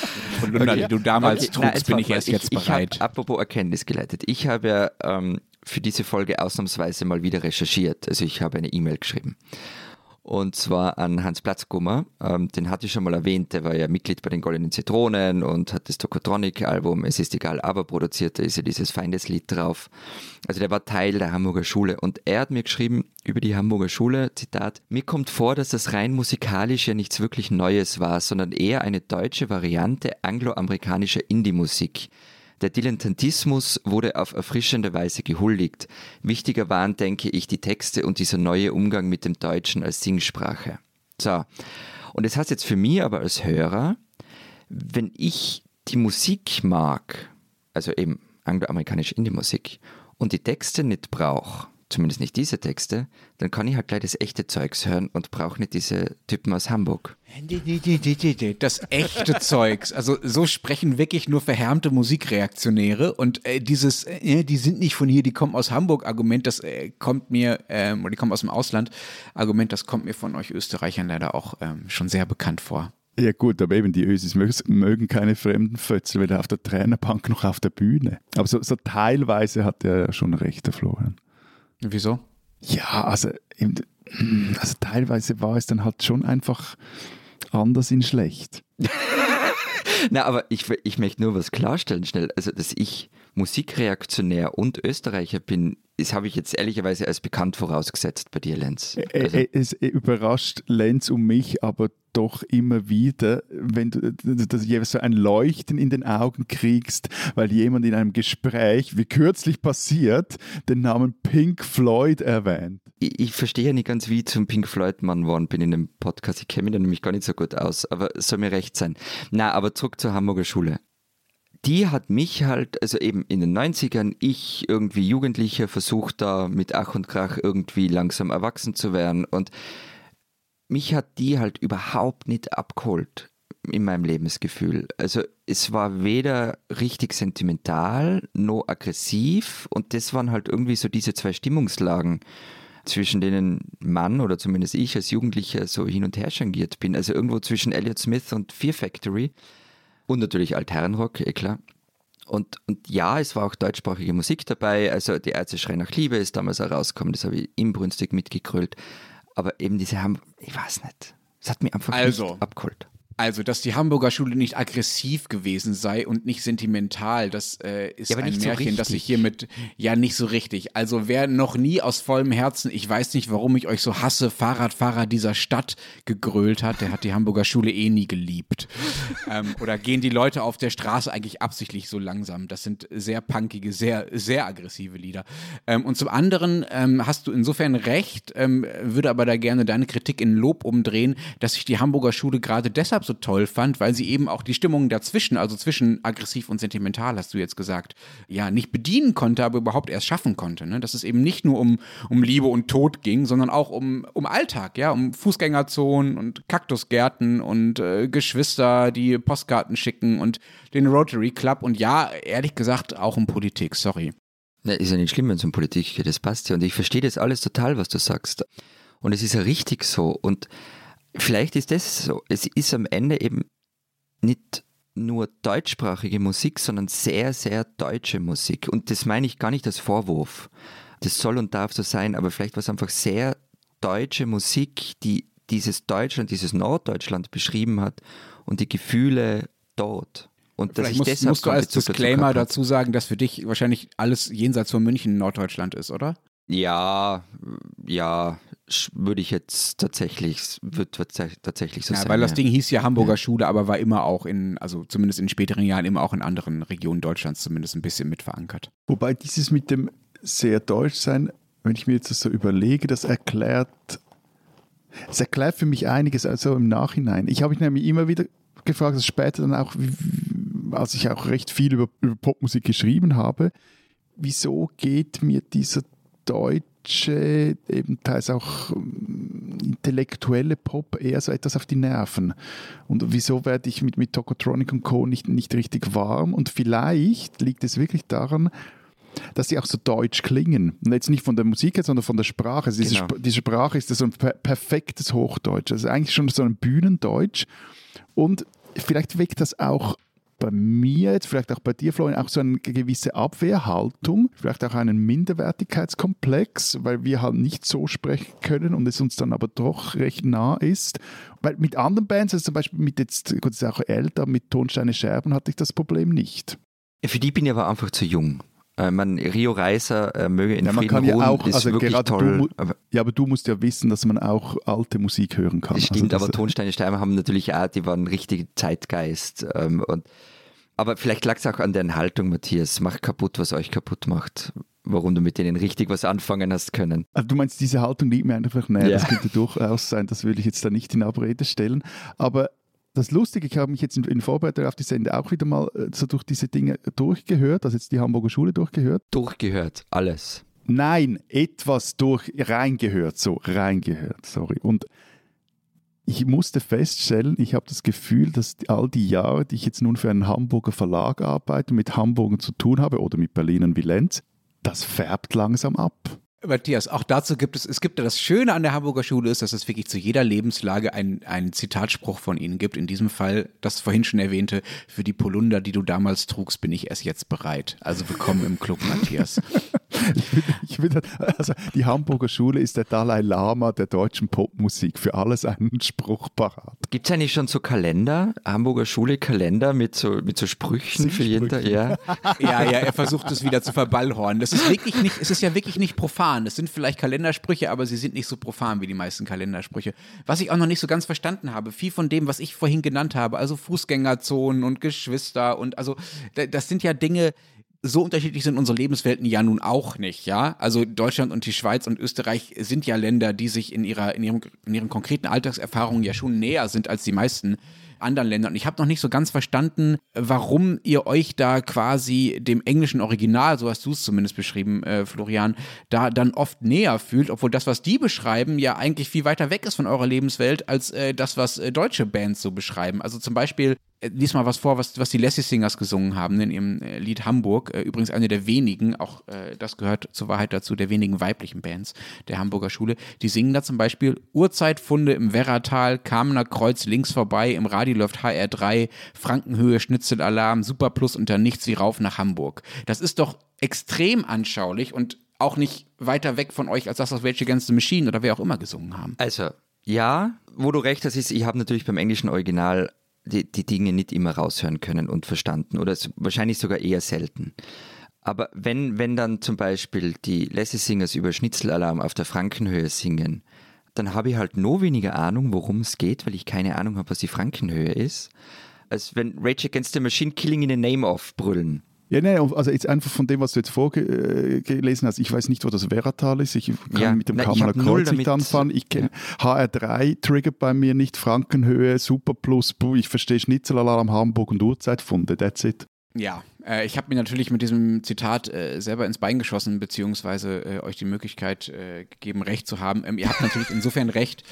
[LAUGHS] Von Lunda, die du damals Okay, trugst, nein, bin ich erst jetzt ich, bereit. Ich hab, apropos Erkenntnis geleitet. Ich habe ja ähm, für diese Folge ausnahmsweise mal wieder recherchiert. Also ich habe eine E-Mail geschrieben. Und zwar an Hans Platzgummer. Ähm, den hatte ich schon mal erwähnt. Der war ja Mitglied bei den Goldenen Zitronen und hat das Tokotronic-Album Es ist egal, aber produziert. Da ist ja dieses Feindeslied drauf. Also der war Teil der Hamburger Schule. Und er hat mir geschrieben über die Hamburger Schule, Zitat, mir kommt vor, dass das rein musikalisch ja nichts wirklich Neues war, sondern eher eine deutsche Variante angloamerikanischer Indie-Musik. Der Dilettantismus wurde auf erfrischende Weise gehuldigt. Wichtiger waren, denke ich, die Texte und dieser neue Umgang mit dem Deutschen als Singsprache. So. Und das heißt jetzt für mich aber als Hörer, wenn ich die Musik mag, also eben angloamerikanische Indie-Musik, und die Texte nicht brauche, zumindest nicht diese Texte, dann kann ich halt gleich das echte Zeugs hören und brauche nicht diese Typen aus Hamburg. Das echte [LAUGHS] Zeugs. Also so sprechen wirklich nur verhärmte Musikreaktionäre und äh, dieses, äh, die sind nicht von hier, die kommen aus Hamburg Argument, das äh, kommt mir, ähm, oder die kommen aus dem Ausland Argument, das kommt mir von euch Österreichern leider auch ähm, schon sehr bekannt vor. Ja gut, aber eben die Ösis mögen keine fremden Fötzel, weder auf der Trainerbank noch auf der Bühne. Aber so, so teilweise hat er schon recht, der Florian. Wieso? Ja, also, also teilweise war es dann halt schon einfach anders in schlecht. [LAUGHS] Na, aber ich, ich möchte nur was klarstellen schnell. Also, dass ich Musikreaktionär und Österreicher bin, das habe ich jetzt ehrlicherweise als bekannt vorausgesetzt bei dir, Lenz. Also. Es überrascht Lenz und mich aber doch immer wieder, wenn du dass jeweils so ein Leuchten in den Augen kriegst, weil jemand in einem Gespräch, wie kürzlich passiert, den Namen Pink Floyd erwähnt. Ich, ich verstehe ja nicht ganz, wie ich zum Pink Floyd-Mann geworden bin in dem Podcast. Ich kenne mich da nämlich gar nicht so gut aus, aber soll mir recht sein. Na, aber zurück zur Hamburger Schule die hat mich halt, also eben in den 90ern, ich irgendwie Jugendlicher versucht da mit Ach und Krach irgendwie langsam erwachsen zu werden und mich hat die halt überhaupt nicht abgeholt in meinem Lebensgefühl. Also es war weder richtig sentimental noch aggressiv und das waren halt irgendwie so diese zwei Stimmungslagen, zwischen denen Mann oder zumindest ich als Jugendlicher so hin und her changiert bin. Also irgendwo zwischen Elliott Smith und Fear Factory und natürlich Altherrenrock, eh klar. Und, und ja, es war auch deutschsprachige Musik dabei. Also die Ärzte Schrei nach Liebe ist damals herausgekommen, das habe ich inbrünstig mitgekrölt. Aber eben diese haben, ich weiß nicht, es hat mich einfach also, nicht abgeholt. Also, dass die Hamburger Schule nicht aggressiv gewesen sei und nicht sentimental, das äh, ist ja, ein Märchen, so das ich hiermit ja nicht so richtig. Also, wer noch nie aus vollem Herzen, ich weiß nicht, warum ich euch so hasse, Fahrradfahrer dieser Stadt gegrölt hat, der hat die Hamburger Schule eh nie geliebt. [LAUGHS] ähm, oder gehen die Leute auf der Straße eigentlich absichtlich so langsam? Das sind sehr punkige, sehr, sehr aggressive Lieder. Ähm, und zum anderen ähm, hast du insofern recht, ähm, würde aber da gerne deine Kritik in Lob umdrehen, dass ich die Hamburger Schule gerade deshalb so toll fand, weil sie eben auch die Stimmung dazwischen, also zwischen aggressiv und sentimental, hast du jetzt gesagt, ja, nicht bedienen konnte, aber überhaupt erst schaffen konnte. Ne? Dass es eben nicht nur um, um Liebe und Tod ging, sondern auch um, um Alltag, ja, um Fußgängerzonen und Kaktusgärten und äh, Geschwister, die Postkarten schicken und den Rotary Club und ja, ehrlich gesagt, auch um Politik, sorry. Na, ist ja nicht schlimm, wenn es um Politik geht, das passt ja. Und ich verstehe das alles total, was du sagst. Und es ist ja richtig so. Und vielleicht ist das so. Es ist am Ende eben nicht nur deutschsprachige Musik, sondern sehr, sehr deutsche Musik. Und das meine ich gar nicht als Vorwurf. Das soll und darf so sein, aber vielleicht war es einfach sehr deutsche Musik, die dieses Deutschland, dieses Norddeutschland beschrieben hat und die Gefühle dort. Und Vielleicht musst, musst du als Disclaimer dazu sagen, dass für dich wahrscheinlich alles jenseits von München Norddeutschland ist, oder? Ja, ja, würde ich jetzt tatsächlich, wird tatsächlich so ja, sein. Weil das Ding hieß ja Hamburger ja. Schule, aber war immer auch in, also zumindest in späteren Jahren immer auch in anderen Regionen Deutschlands zumindest ein bisschen mit verankert. Wobei dieses mit dem sehr deutsch sein, wenn ich mir jetzt das so überlege, das erklärt, es erklärt für mich einiges, also im Nachhinein. Ich habe mich nämlich immer wieder gefragt, dass später dann auch, als ich auch recht viel über, über Popmusik geschrieben habe, wieso geht mir dieser deutsche, eben teils auch ähm, intellektuelle Pop eher so etwas auf die Nerven. Und wieso werde ich mit, mit Tokotronic und Co. Nicht, nicht richtig warm? Und vielleicht liegt es wirklich daran, dass sie auch so deutsch klingen. Und jetzt nicht von der Musik her, sondern von der Sprache. Also diese, genau. Sp diese Sprache ist so ein per perfektes Hochdeutsch. Also eigentlich schon so ein Bühnendeutsch. Und vielleicht weckt das auch bei mir jetzt, vielleicht auch bei dir, Florian, auch so eine gewisse Abwehrhaltung, vielleicht auch einen Minderwertigkeitskomplex, weil wir halt nicht so sprechen können und es uns dann aber doch recht nah ist. Weil mit anderen Bands, also zum Beispiel mit jetzt, gut, ist auch älter, mit Tonsteine Scherben hatte ich das Problem nicht. Für die bin ich aber einfach zu jung. Äh, man, Rio Reiser äh, möge in Ja, man Frieden kann ja ruhen, auch, ist also wirklich toll. du, ja, aber du musst ja wissen, dass man auch alte Musik hören kann. das stimmt, also aber Tonsteine Scherben haben natürlich auch, die waren richtig Zeitgeist. Ähm, und, aber vielleicht lag es auch an deren Haltung, Matthias. Macht kaputt, was euch kaputt macht. Warum du mit denen richtig was anfangen hast können. Also du meinst, diese Haltung liegt mir einfach näher. Ja. Das könnte durchaus sein, das will ich jetzt da nicht in Abrede stellen. Aber das Lustige, ich habe mich jetzt in, in Vorbereitung auf die Sende auch wieder mal äh, so durch diese Dinge durchgehört, also jetzt die Hamburger Schule durchgehört. Durchgehört, alles. Nein, etwas durch reingehört, so reingehört, sorry. Und ich musste feststellen, ich habe das Gefühl, dass all die Jahre, die ich jetzt nun für einen Hamburger Verlag arbeite, mit Hamburgern zu tun habe oder mit Berlinern wie Lenz, das färbt langsam ab. Matthias, auch dazu gibt es, es gibt ja das Schöne an der Hamburger Schule ist, dass es wirklich zu jeder Lebenslage einen, Zitatspruch von Ihnen gibt. In diesem Fall das vorhin schon erwähnte, für die Polunder, die du damals trugst, bin ich erst jetzt bereit. Also willkommen im Club, Matthias. [LAUGHS] Ich finde, also die Hamburger Schule ist der Dalai Lama der deutschen Popmusik. Für alles einen Spruch parat. Gibt es eigentlich schon so Kalender, Hamburger Schule Kalender mit so, mit so Sprüchen für jeden Tag? Ja. Ja, ja, er versucht es wieder zu verballhornen. Das ist wirklich nicht, es ist ja wirklich nicht profan. Es sind vielleicht Kalendersprüche, aber sie sind nicht so profan wie die meisten Kalendersprüche. Was ich auch noch nicht so ganz verstanden habe, viel von dem, was ich vorhin genannt habe, also Fußgängerzonen und Geschwister und also, da- das sind ja Dinge, so unterschiedlich sind unsere Lebenswelten ja nun auch nicht, ja. Also Deutschland und die Schweiz und Österreich sind ja Länder, die sich in ihrer, in ihrem, in ihren konkreten Alltagserfahrungen ja schon näher sind als die meisten anderen Länder. Und ich habe noch nicht so ganz verstanden, warum ihr euch da quasi dem englischen Original, so hast du es zumindest beschrieben, äh, Florian, da dann oft näher fühlt, obwohl das, was die beschreiben, ja eigentlich viel weiter weg ist von eurer Lebenswelt als äh, das, was äh, deutsche Bands so beschreiben. Also zum Beispiel lies mal was vor, was, was die Lassie Singers gesungen haben in ihrem äh, Lied Hamburg. Äh, übrigens eine der wenigen, auch äh, das gehört zur Wahrheit dazu, der wenigen weiblichen Bands der Hamburger Schule. Die singen da zum Beispiel Urzeitfunde im Werratal, Kamener Kreuz links vorbei, im Radio läuft HR3, Frankenhöhe, Schnitzelalarm, Superplus und dann nichts wie rauf nach Hamburg. Das ist doch extrem anschaulich und auch nicht weiter weg von euch als das, was Against the Machine oder wer auch immer gesungen haben. Also, ja, wo du recht hast, ist, ich habe natürlich beim englischen Original die, die Dinge nicht immer raushören können und verstanden oder wahrscheinlich sogar eher selten. Aber wenn, wenn dann zum Beispiel die Lassie Singers über Schnitzelalarm auf der Frankenhöhe singen, dann habe ich halt noch weniger Ahnung, worum es geht, weil ich keine Ahnung habe, was die Frankenhöhe ist, als wenn Rage Against the Machine Killing in the Name of brüllen. Ja, nee, also jetzt einfach von dem, was du jetzt vorgelesen hast, ich weiß nicht, wo das Werratal ist, ich kann Ja, mit dem Kammerer Kreuz nicht anfangen, ich kenne HR3, triggert bei mir nicht, Frankenhöhe, Superplus, ich verstehe Schnitzelalarm, Hamburg und Urzeitfunde, that's it. Ja, äh, ich habe mir natürlich mit diesem Zitat äh, selber ins Bein geschossen, beziehungsweise äh, euch die Möglichkeit äh, gegeben, Recht zu haben. Ähm, ihr habt natürlich insofern Recht,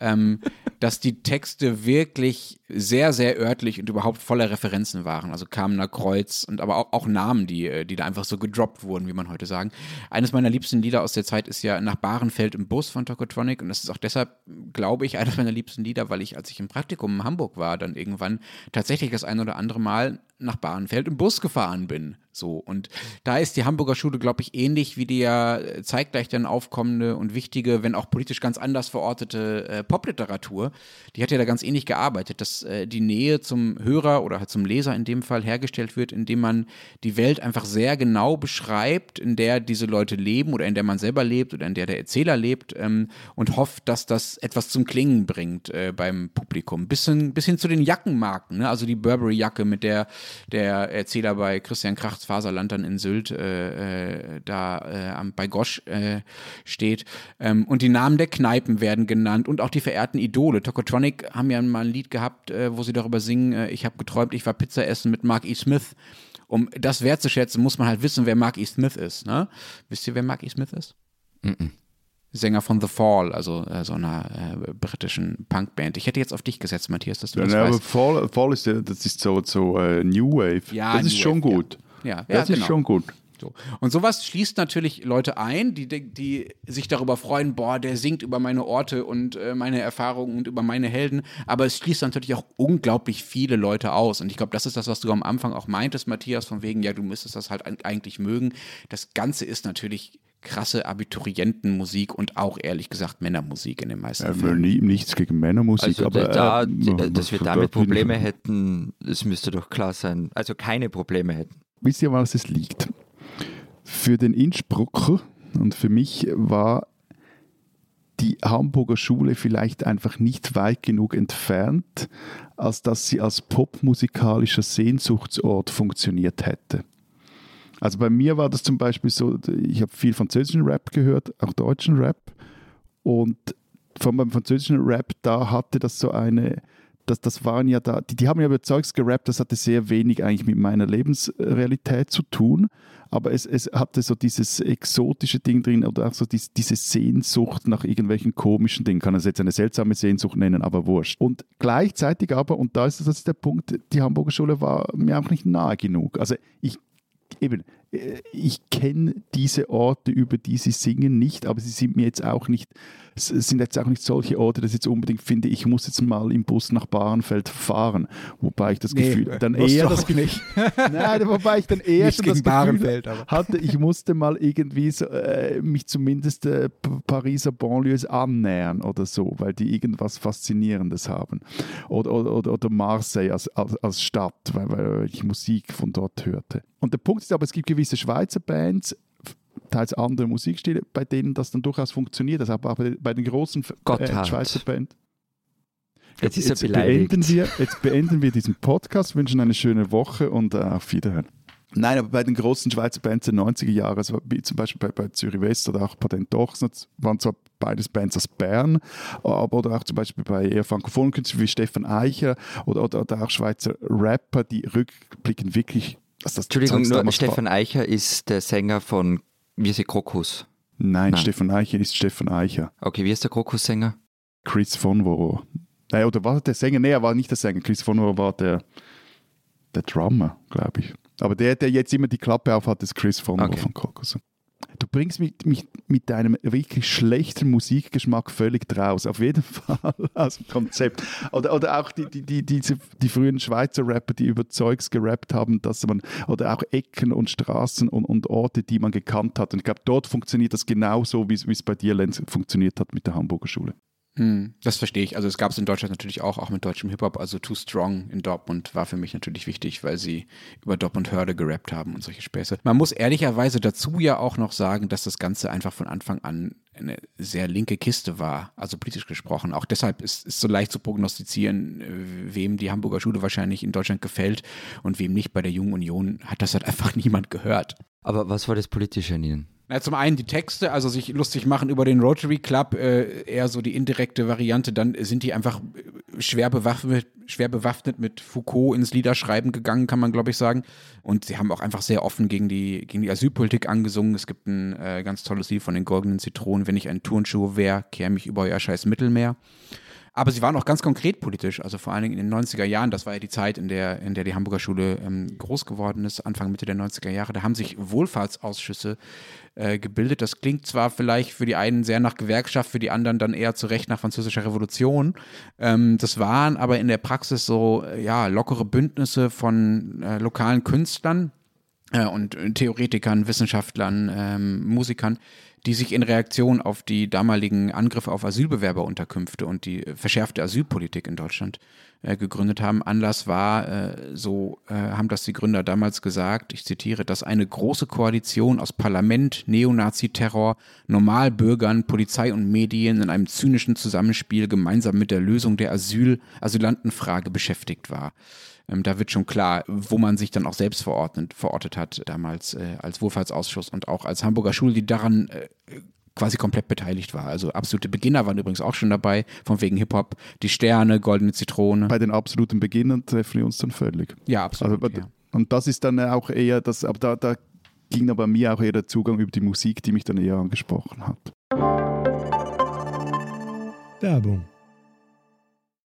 ähm, dass die Texte wirklich sehr, sehr örtlich und überhaupt voller Referenzen waren. Also Kamener Kreuz und aber auch, auch Namen, die, äh, die da einfach so gedroppt wurden, wie man heute sagen. Eines meiner liebsten Lieder aus der Zeit ist ja Nach Bahrenfeld im Bus von Tokotronic und das ist auch deshalb, glaube ich, eines meiner liebsten Lieder, weil ich, als ich im Praktikum in Hamburg war, dann irgendwann tatsächlich das ein oder andere Mal nach Bahrenfeld im Bus gefahren bin. So. Und da ist die Hamburger Schule, glaube ich, ähnlich wie die ja äh, zeitgleich dann aufkommende und wichtige, wenn auch politisch ganz anders verortete äh, Popliteratur. Die hat ja da ganz ähnlich gearbeitet, dass äh, die Nähe zum Hörer oder halt zum Leser in dem Fall hergestellt wird, indem man die Welt einfach sehr genau beschreibt, in der diese Leute leben oder in der man selber lebt oder in der der Erzähler lebt ähm, und hofft, dass das etwas zum Klingen bringt äh, beim Publikum. Bis hin, bis hin zu den Jackenmarken, ne? also die Burberry-Jacke, mit der der Erzähler bei Christian Krachts Faserland dann in Sylt äh, äh, da äh, am, bei Gosch äh, steht. Ähm, und die Namen der Kneipen werden genannt und auch die verehrten Idole. Tokotronic haben ja mal ein Lied gehabt, wo sie darüber singen, ich habe geträumt, ich war Pizza essen mit Mark E. Smith. Um das wertzuschätzen, muss man halt wissen, wer Mark E. Smith ist. Ne? Wisst ihr, wer Mark E. Smith ist? Sänger von The Fall, also äh, so einer äh, britischen Punkband. Ich hätte jetzt auf dich gesetzt, Matthias, dass du Ja, das aber weißt. Fall, Fall ist, ja- das ist so, so äh, New Wave, Ja, das ist New schon Wave, gut. Ja, ja, das genau. ist schon gut. So. Und sowas schließt natürlich Leute ein, die, die sich darüber freuen, boah, der singt über meine Orte und äh, meine Erfahrungen und über meine Helden. Aber es schließt natürlich auch unglaublich viele Leute aus. Und ich glaube, das ist das, was du am Anfang auch meintest, Matthias, von wegen, ja, du müsstest das halt eigentlich mögen. Das Ganze ist natürlich krasse Abiturientenmusik und auch ehrlich gesagt Männermusik in den meisten ja, Fällen. Nie, nichts gegen Männermusik, also aber da, äh, dass wir damit Probleme hätten, das müsste doch klar sein. Also keine Probleme hätten. Wisst ihr, was es liegt? Für den Innsbrucker und für mich war die Hamburger Schule vielleicht einfach nicht weit genug entfernt, als dass sie als popmusikalischer Sehnsuchtsort funktioniert hätte. Also bei mir war das zum Beispiel so, ich habe viel französischen Rap gehört, auch deutschen Rap. Und von beim französischen Rap, da hatte das so eine, das, das waren ja da, die, die haben ja über Zeugs gerappt, das hatte sehr wenig eigentlich mit meiner Lebensrealität zu tun, aber es, es hatte so dieses exotische Ding drin oder auch so dies, diese Sehnsucht nach irgendwelchen komischen Dingen, kann es jetzt eine seltsame Sehnsucht nennen, aber wurscht. Und gleichzeitig aber, und da ist das der Punkt, die Hamburger Schule war mir auch nicht nahe genug. Also ich eben, ich kenne diese Orte, über die sie singen, nicht, aber sie sind mir jetzt auch nicht, sind jetzt auch nicht solche Orte, dass ich jetzt unbedingt finde, ich muss jetzt mal im Bus nach Bahrenfeld fahren. Wobei ich das nee, Gefühl dann eher das nicht. [LAUGHS] Nein, wobei ich dann eher nicht das Gefühl hatte, ich musste mal irgendwie so, äh, mich zumindest äh, Pariser Banlieues annähern oder so, weil die irgendwas Faszinierendes haben. Oder, oder, oder Marseille als, als, als Stadt, weil, weil ich Musik von dort hörte. Und der Punkt ist aber, es gibt gewisse Schweizer Bands, teils andere Musikstile, bei denen das dann durchaus funktioniert. Also aber bei den großen äh, Schweizer Bands. Jetzt, ist jetzt, er beleidigt. beenden wir, jetzt beenden wir diesen Podcast, wünschen eine schöne Woche und äh, auf Wiederhören. Nein, aber bei den großen Schweizer Bands der 90er Jahre, also wie zum Beispiel bei, bei Zürich West oder auch Patent Dochsner, waren zwar beides Bands aus Bern, aber oder auch zum Beispiel bei eher frankophonen Künstlern wie Stefan Eicher oder, oder, oder auch Schweizer Rapper, die rückblickend wirklich das Entschuldigung, nur Stefan Eicher ist der Sänger von Wie ist Krokus? Nein, Nein, Stefan Eicher ist Stefan Eicher. Okay, wie ist der Krokus-Sänger? Chris von Woro. Nein, oder war der Sänger? Nein, er war nicht der Sänger. Chris von Woro war der, der Drummer, glaube ich. Aber der, der jetzt immer die Klappe aufhat, ist Chris von Woro okay. von Krokus. Du bringst mich, mich mit deinem wirklich schlechten Musikgeschmack völlig draus. Auf jeden [LAUGHS] Fall aus dem Konzept. Oder, oder auch die, die, die, diese, die frühen Schweizer Rapper, die über Zeugs gerappt haben, dass man, oder auch Ecken und Straßen und, und Orte, die man gekannt hat. Und ich glaube, dort funktioniert das genauso, wie es bei dir, Lenz, funktioniert hat mit der Hamburger Schule. Hm, das verstehe ich. Also es gab es in Deutschland natürlich auch, auch mit deutschem Hip-Hop. Also Too Strong in Dortmund war für mich natürlich wichtig, weil sie über Dopp und Hörde gerappt haben und solche Späße. Man muss ehrlicherweise dazu ja auch noch sagen, dass das Ganze einfach von Anfang an eine sehr linke Kiste war, also politisch gesprochen. Auch deshalb ist es so leicht zu prognostizieren, äh, wem die Hamburger Schule wahrscheinlich in Deutschland gefällt und wem nicht. Bei der Jungen Union hat das halt [LAUGHS] einfach niemand gehört. Aber was war das Politische an Ihnen? Na, zum einen die Texte, also sich lustig machen über den Rotary Club, äh, eher so die indirekte Variante, dann sind die einfach äh, schwer bewaffnet, schwer bewaffnet mit Foucault ins Liederschreiben gegangen, kann man glaube ich sagen. Und sie haben auch einfach sehr offen gegen die, gegen die Asylpolitik angesungen. Es gibt ein äh, ganz tolles Lied von den Goldenen Zitronen, wenn ich ein Turnschuh wäre, kehr mich über euer scheiß Mittelmeer. Aber sie waren auch ganz konkret politisch, also vor allen Dingen in den 90er Jahren, das war ja die Zeit, in der, in der die Hamburger Schule ähm, groß geworden ist, Anfang, Mitte der 90er Jahre, da haben sich Wohlfahrtsausschüsse äh, gebildet. Das klingt zwar vielleicht für die einen sehr nach Gewerkschaft, für die anderen dann eher zu Recht nach französischer Revolution. Ähm, das waren aber in der Praxis so, äh, ja, lockere Bündnisse von äh, lokalen Künstlern äh, und Theoretikern, Wissenschaftlern, ähm, Musikern, die sich in Reaktion auf die damaligen Angriffe auf Asylbewerberunterkünfte und die verschärfte Asylpolitik in Deutschland äh, gegründet haben. Anlass war, äh, so äh, haben das die Gründer damals gesagt, ich zitiere, dass eine große Koalition aus Parlament, Neonazi-Terror, Normalbürgern, Polizei und Medien in einem zynischen Zusammenspiel gemeinsam mit der Lösung der Asyl Asylantenfrage beschäftigt war. Ähm, da wird schon klar, wo man sich dann auch selbst verordnet, verortet hat, damals äh, als Wohlfahrtsausschuss und auch als Hamburger Schule, die daran äh, quasi komplett beteiligt war. Also absolute Beginner waren übrigens auch schon dabei, von wegen Hip-Hop, die Sterne, Goldene Zitrone. Bei den absoluten Beginnern treffen wir uns dann völlig. Ja, absolut. Also, ja. Und das ist dann auch eher das, aber da, da ging aber mir auch eher der Zugang über die Musik, die mich dann eher angesprochen hat. Werbung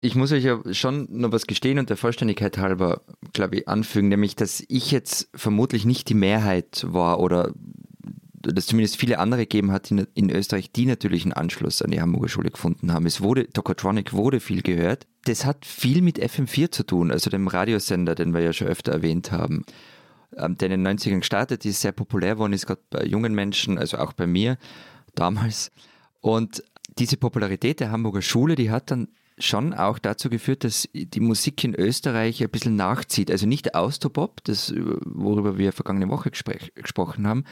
Ich muss euch ja schon noch was gestehen und der Vollständigkeit halber, glaube ich, anfügen, nämlich, dass ich jetzt vermutlich nicht die Mehrheit war oder dass zumindest viele andere gegeben hat in, in, Österreich, die natürlich einen Anschluss an die Hamburger Schule gefunden haben. Es wurde, Tokotronic wurde viel gehört. Das hat viel mit FM4 zu tun, also dem Radiosender, den wir ja schon öfter erwähnt haben. Ähm, der in den 90ern gestartet ist, sehr populär geworden ist, gerade bei jungen Menschen, also auch bei mir damals. Und diese Popularität der Hamburger Schule, die hat dann schon auch dazu geführt, dass die Musik in Österreich ein bisschen nachzieht. Also nicht Austropop, das, worüber wir vergangene Woche gesprochen haben,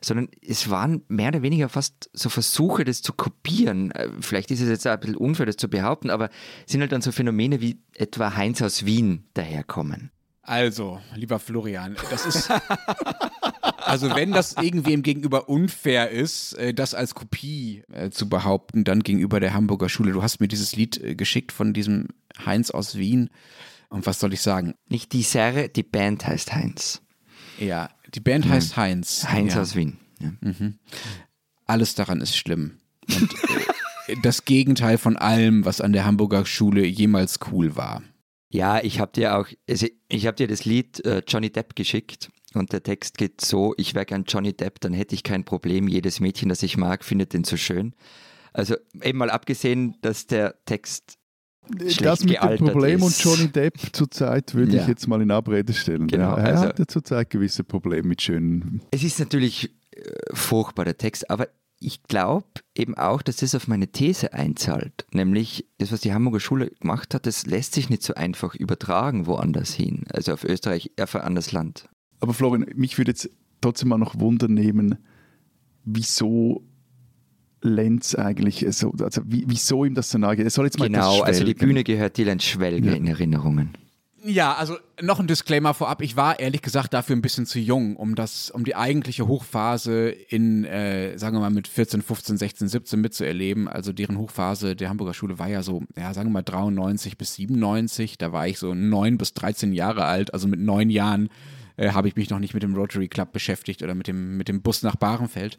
sondern es waren mehr oder weniger fast so Versuche, das zu kopieren. Äh, vielleicht ist es jetzt auch ein bisschen unfair, das zu behaupten, aber es sind halt dann so Phänomene wie etwa Heinz aus Wien daherkommen. Also, lieber Florian, das ist. [LAUGHS] Also wenn das irgendwem gegenüber unfair ist, äh, das als Kopie äh, zu behaupten, dann gegenüber der Hamburger Schule. Du hast mir dieses Lied äh, geschickt von diesem Heinz aus Wien. Und was soll ich sagen? Nicht die Serre, die Band heißt Heinz. Ja, die Band heißt Heinz. Heinz ja. aus Wien. Ja. Mhm. Alles daran ist schlimm. Und [LAUGHS] das Gegenteil von allem, was an der Hamburger Schule jemals cool war. Ja, ich habe dir auch, also ich habe dir das Lied Johnny Depp geschickt und der Text geht so, ich wäre gern Johnny Depp, dann hätte ich kein Problem, jedes Mädchen, das ich mag, findet den so schön. Also eben mal abgesehen, dass der Text das mit dem Problem ist. und Johnny Depp zurzeit würde ja. ich jetzt mal in Abrede stellen. Genau, ja, er also, hat ja zurzeit gewisse Probleme mit schönen. Es ist natürlich äh, furchtbar, der Text, aber ich glaube eben auch, dass das auf meine These einzahlt. Nämlich, das, was die Hamburger Schule gemacht hat, das lässt sich nicht so einfach übertragen woanders hin. Also auf Österreich, auf ein anderes Land. Aber Florian, mich würde jetzt trotzdem mal noch Wunder nehmen, wieso Lenz eigentlich so, also wieso ihm das so nahe geht. Er soll jetzt mal Genau, also die Bühne gehört dir Lenz Schwelge ja. in Erinnerungen. Ja, also noch ein Disclaimer vorab. Ich war ehrlich gesagt dafür ein bisschen zu jung, um das, um die eigentliche Hochphase in, äh, sagen wir mal, mit 14, 15, 16, 17 mitzuerleben. Also deren Hochphase der Hamburger Schule war ja so, ja, sagen wir mal 93 bis 97. Da war ich so neun bis 13 Jahre alt. Also mit neun Jahren äh, habe ich mich noch nicht mit dem Rotary Club beschäftigt oder mit dem, mit dem Bus nach Barenfeld.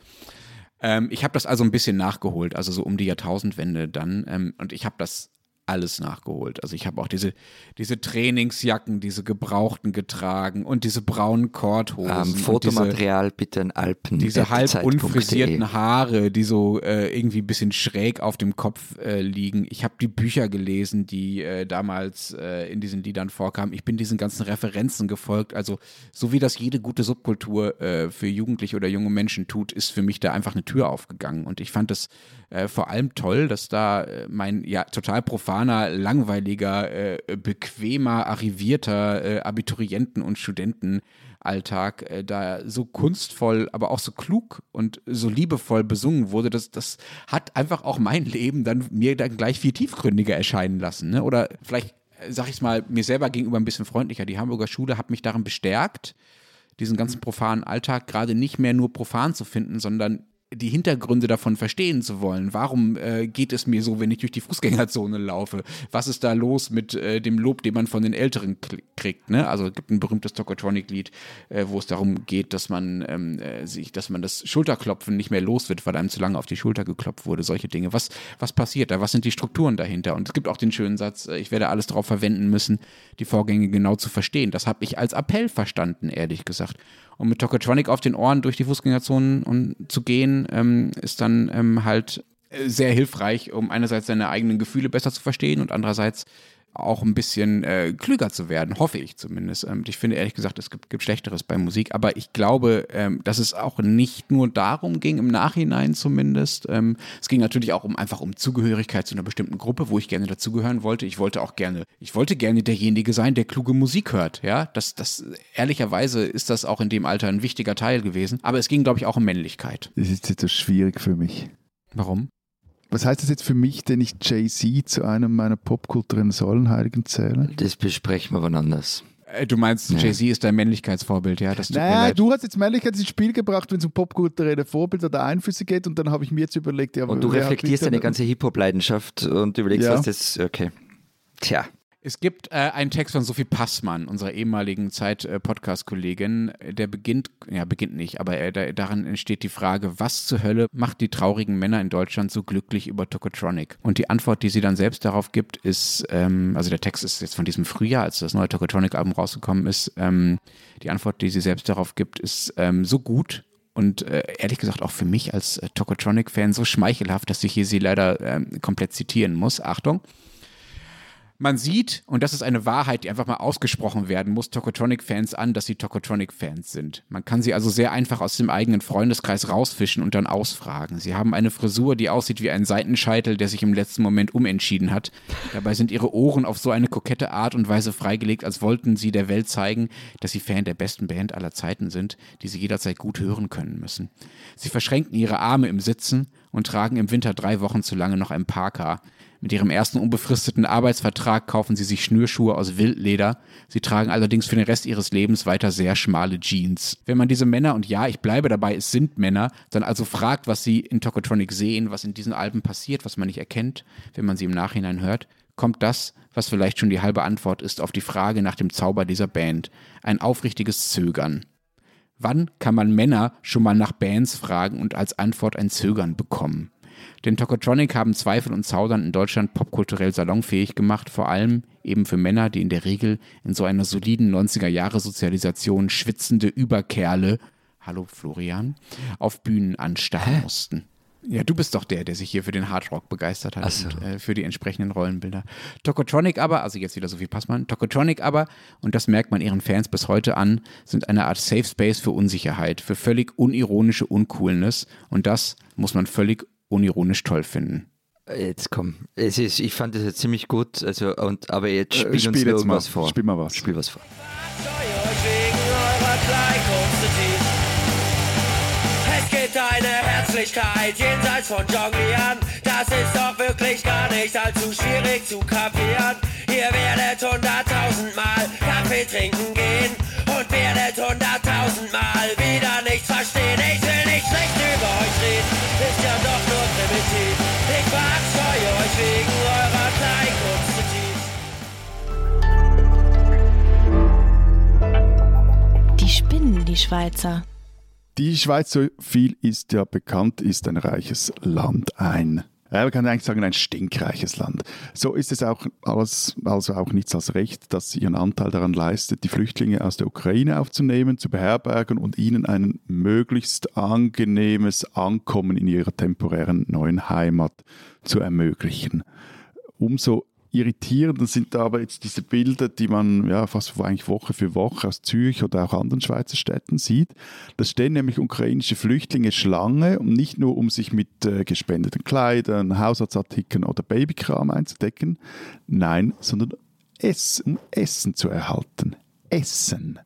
Ähm, ich habe das also ein bisschen nachgeholt, also so um die Jahrtausendwende dann. Ähm, und ich habe das alles nachgeholt. Also ich habe auch diese, diese Trainingsjacken, diese gebrauchten getragen und diese braunen Korthosen. Ähm, Fotomaterial diese, bitte in Alpen. Diese halb unfrisierten Haare, die so äh, irgendwie ein bisschen schräg auf dem Kopf äh, liegen. Ich habe die Bücher gelesen, die äh, damals äh, in diesen Liedern vorkamen. Ich bin diesen ganzen Referenzen gefolgt. Also so wie das jede gute Subkultur äh, für Jugendliche oder junge Menschen tut, ist für mich da einfach eine Tür aufgegangen. Und ich fand es äh, vor allem toll, dass da mein ja total profan profaner, langweiliger, äh, bequemer, arrivierter äh, Abiturienten- und Studentenalltag äh, da so kunstvoll, aber auch so klug und so liebevoll besungen wurde, das, das hat einfach auch mein Leben dann mir dann gleich viel tiefgründiger erscheinen lassen. Ne? Oder vielleicht, äh, sag ich mal, mir selber gegenüber ein bisschen freundlicher. Die Hamburger Schule hat mich darin bestärkt, diesen ganzen profanen Alltag gerade nicht mehr nur profan zu finden, sondern die Hintergründe davon verstehen zu wollen. Warum äh, geht es mir so, wenn ich durch die Fußgängerzone laufe? Was ist da los mit äh, dem Lob, den man von den Älteren kriegt? Ne? Also es gibt ein berühmtes Tokotronic-Lied, äh, wo es darum geht, dass man ähm, äh, sich, dass man das Schulterklopfen nicht mehr los wird, weil einem zu lange auf die Schulter geklopft wurde. Solche Dinge. Was, was passiert da? Was sind die Strukturen dahinter? Und es gibt auch den schönen Satz, äh, ich werde alles darauf verwenden müssen, die Vorgänge genau zu verstehen. Das habe ich als Appell verstanden, ehrlich gesagt. Und mit Tokotronic auf den Ohren durch die Fußgängerzonen und zu gehen, ähm, ist dann ähm, halt äh, sehr hilfreich, um einerseits seine eigenen Gefühle besser zu verstehen und andererseits auch ein bisschen äh, klüger zu werden, hoffe ich zumindest. Ähm, ich finde ehrlich gesagt, es gibt, gibt Schlechteres bei Musik, aber ich glaube, ähm, dass es auch nicht nur darum ging, im Nachhinein zumindest. Ähm, es ging natürlich auch um einfach um Zugehörigkeit zu einer bestimmten Gruppe, wo ich gerne dazugehören wollte. Ich wollte auch gerne, ich wollte gerne derjenige sein, der kluge Musik hört. Ja, das, das ehrlicherweise ist das auch in dem Alter ein wichtiger Teil gewesen. Aber es ging, glaube ich, auch um Männlichkeit. Das ist jetzt so schwierig für mich. Warum? Was heißt das jetzt für mich, denn ich Jay-Z zu einem meiner popkulturellen Säulenheiligen zähle? Das besprechen wir wann anders. Äh, Du meinst, Ja. Jay-Z ist dein Männlichkeitsvorbild, ja? Das Naja, du hast jetzt Männlichkeit ins Spiel gebracht, wenn es um popkulturelle Vorbilder oder Einflüsse geht und dann habe ich mir jetzt überlegt, ja, Und du reflektierst deine ganze Hip-Hop-Leidenschaft und überlegst, Ja. was das. Okay. Tja. Es gibt äh, einen Text von Sophie Passmann, unserer ehemaligen Zeit-Podcast-Kollegin, der beginnt, ja, beginnt nicht, aber äh, da, daran entsteht die Frage, was zur Hölle macht die traurigen Männer in Deutschland so glücklich über Tokotronic? Und die Antwort, die sie dann selbst darauf gibt, ist, ähm, also der Text ist jetzt von diesem Frühjahr, als das neue Tokotronic-Album rausgekommen ist, ähm, die Antwort, die sie selbst darauf gibt, ist ähm, so gut, und äh, ehrlich gesagt auch für mich als äh, Tokotronic-Fan so schmeichelhaft, dass ich hier sie leider ähm, komplett zitieren muss. Achtung. Man sieht, und das ist eine Wahrheit, die einfach mal ausgesprochen werden muss, Tokotronic-Fans an, dass sie Tokotronic-Fans sind. Man kann sie also sehr einfach aus dem eigenen Freundeskreis rausfischen und dann ausfragen. Sie haben eine Frisur, die aussieht wie ein Seitenscheitel, der sich im letzten Moment umentschieden hat. Dabei sind ihre Ohren auf so eine kokette Art und Weise freigelegt, als wollten sie der Welt zeigen, dass sie Fan der besten Band aller Zeiten sind, die sie jederzeit gut hören können müssen. Sie verschränken ihre Arme im Sitzen und tragen im Winter drei Wochen zu lange noch ein Parka. Mit ihrem ersten unbefristeten Arbeitsvertrag kaufen sie sich Schnürschuhe aus Wildleder. Sie tragen allerdings für den Rest ihres Lebens weiter sehr schmale Jeans. Wenn man diese Männer, und ja, ich bleibe dabei, es sind Männer, dann also fragt, was sie in Tokotronic sehen, was in diesen Alben passiert, was man nicht erkennt, wenn man sie im Nachhinein hört, kommt das, was vielleicht schon die halbe Antwort ist auf die Frage nach dem Zauber dieser Band. Ein aufrichtiges Zögern. Wann kann man Männer schon mal nach Bands fragen und als Antwort ein Zögern bekommen? Denn Tokotronic haben Zweifel und Zaudern in Deutschland popkulturell salonfähig gemacht, vor allem eben für Männer, die in der Regel in so einer soliden 90er-Jahre-Sozialisation schwitzende Überkerle, hallo Florian, auf Bühnen anstarren mussten. Ja, du bist doch der, der sich hier für den Hardrock begeistert hat so. und äh, für die entsprechenden Rollenbilder. Tokotronic aber, also jetzt wieder Sophie Passmann, Tokotronic aber, und das merkt man ihren Fans bis heute an, sind eine Art Safe Space für Unsicherheit, für völlig unironische Uncoolness und das muss man völlig unironisch toll finden. Jetzt komm. Es ist, ich fand das jetzt ziemlich gut. Also, und, aber jetzt spiel Äh, uns spiel nur jetzt mal. irgendwas vor. Spiel mal was. Spiel was vor. Es gibt eine Herzlichkeit jenseits von Jonglieren. Das ist doch wirklich gar nicht allzu schwierig zu kapieren. Ihr werdet hunderttausendmal Kaffee trinken gehen und werdet hunderttausendmal wieder nichts verstehen. Ich will nicht schlecht über euch reden, spinnen, die Schweizer. Die Schweiz, so viel ist ja bekannt, ist ein reiches Land. Ein, ja, man kann eigentlich sagen, ein stinkreiches Land. So ist es auch alles, also auch nichts als Recht, dass sie ihren Anteil daran leistet, die Flüchtlinge aus der Ukraine aufzunehmen, zu beherbergen und ihnen ein möglichst angenehmes Ankommen in ihrer temporären neuen Heimat zu ermöglichen. Umso irritierender sind aber jetzt diese Bilder, die man ja fast eigentlich Woche für Woche aus Zürich oder auch anderen Schweizer Städten sieht. Da stehen nämlich ukrainische Flüchtlinge Schlange, um nicht nur um sich mit äh, gespendeten Kleidern, Haushaltsartikeln oder Babykram einzudecken, nein, sondern es, um Essen zu erhalten. Essen.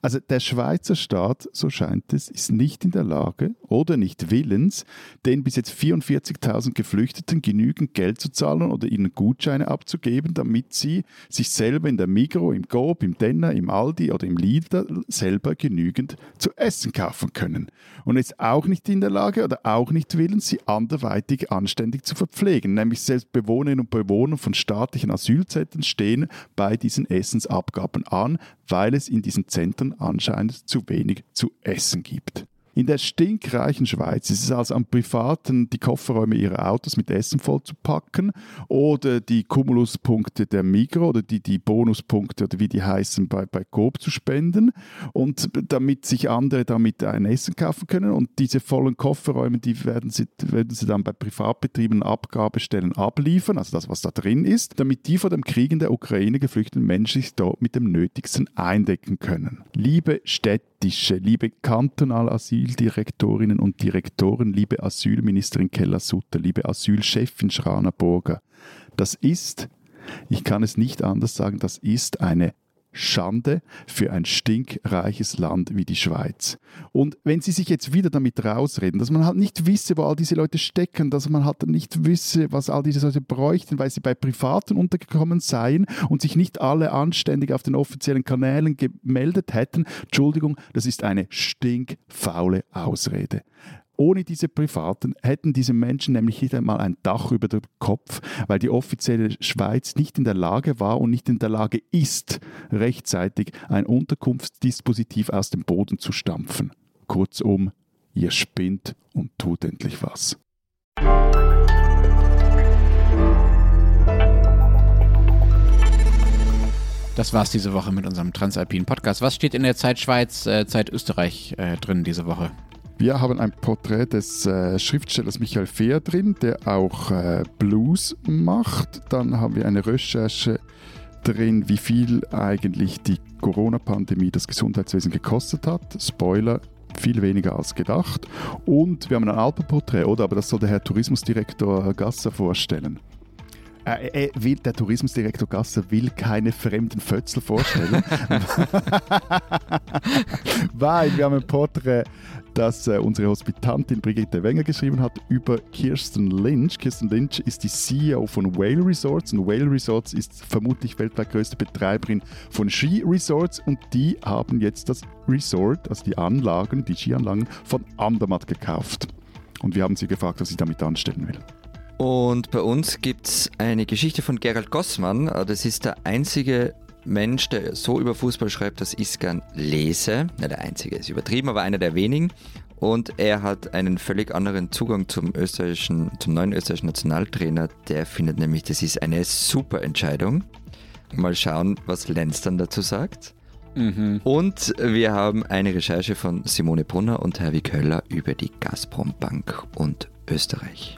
Also der Schweizer Staat, so scheint es, ist nicht in der Lage oder nicht willens, den bis jetzt 44.000 Geflüchteten genügend Geld zu zahlen oder ihnen Gutscheine abzugeben, damit sie sich selber in der Migro, im Coop, im Denner, im Aldi oder im Lidl selber genügend zu essen kaufen können. Und ist auch nicht in der Lage oder auch nicht willens, sie anderweitig anständig zu verpflegen. Nämlich selbst Bewohnerinnen und Bewohner von staatlichen Asylzentren stehen bei diesen Essensabgaben an, weil es in diesen Zentren anscheinend zu wenig zu essen gibt. In der stinkreichen Schweiz ist es also am Privaten, die Kofferräume ihrer Autos mit Essen vollzupacken oder die Cumuluspunkte der Migro oder die, die Bonuspunkte oder wie die heißen bei, bei Coop zu spenden und damit sich andere damit ein Essen kaufen können und diese vollen Kofferräume, die werden sie, werden sie dann bei Privatbetrieben Abgabestellen abliefern, also das, was da drin ist, damit die vor dem Krieg in der Ukraine geflüchteten Menschen sich dort mit dem Nötigsten eindecken können. Liebe städtische, liebe kantonale Asyldirektorinnen und Direktoren, liebe Asylministerin Keller-Sutter, liebe Asylchefin Schraner-Burger, das ist, ich kann es nicht anders sagen, das ist eine Schande für ein stinkreiches Land wie die Schweiz. Und wenn Sie sich jetzt wieder damit rausreden, dass man halt nicht wisse, wo all diese Leute stecken, dass man halt nicht wisse, was all diese Leute bräuchten, weil sie bei Privaten untergekommen seien und sich nicht alle anständig auf den offiziellen Kanälen gemeldet hätten, Entschuldigung, das ist eine stinkfaule Ausrede. Ohne diese Privaten hätten diese Menschen nämlich nicht einmal ein Dach über dem Kopf, weil die offizielle Schweiz nicht in der Lage war und nicht in der Lage ist, rechtzeitig ein Unterkunftsdispositiv aus dem Boden zu stampfen. Kurzum, ihr spinnt und tut endlich was. Das war's diese Woche mit unserem Transalpinen Podcast. Was steht in der Zeit Schweiz, äh, Zeit Österreich äh, drin diese Woche? Wir haben ein Porträt des äh, Schriftstellers Michael Fehr drin, der auch äh, Blues macht. Dann haben wir eine Recherche drin, wie viel eigentlich die Corona-Pandemie das Gesundheitswesen gekostet hat. Spoiler, viel weniger als gedacht. Und wir haben ein Alpenporträt, oder? Aber das soll der Herr Tourismusdirektor Gasser vorstellen. Äh, äh, will, der Tourismusdirektor Gasser will keine fremden Fötzel vorstellen. [LAUGHS] Weil wir haben ein Porträt das äh, unsere Hospitantin Brigitte Wenger geschrieben hat über Kirsten Lynch. Kirsten Lynch ist die CEO von Whale Resorts und Whale Resorts ist vermutlich weltweit größte Betreiberin von Ski Resorts und die haben jetzt das Resort, also die Anlagen, die Skianlagen von Andermatt gekauft. Und wir haben sie gefragt, was sie damit anstellen will. Und bei uns gibt es eine Geschichte von Gerald Gossmann. Das ist der einzige Mensch, der so über Fußball schreibt, dass ich es gern lese. Na, der einzige ist übertrieben, aber einer der wenigen. Und er hat einen völlig anderen Zugang zum österreichischen, zum neuen österreichischen Nationaltrainer. Der findet nämlich, das ist eine super Entscheidung. Mal schauen, was Lenz dann dazu sagt. Mhm. Und wir haben eine Recherche von Simone Brunner und Herwig Köller über die Gazprom Bank und Österreich.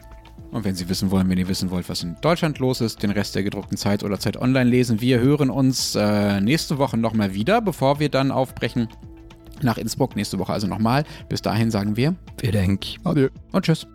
Und wenn Sie wissen wollen, wenn ihr wissen wollt, was in Deutschland los ist, den Rest der gedruckten Zeit oder Zeit online lesen. Wir hören uns äh, nächste Woche nochmal wieder, bevor wir dann aufbrechen nach Innsbruck. Nächste Woche also nochmal. Bis dahin sagen wir. Wir denken. Adieu. Und tschüss.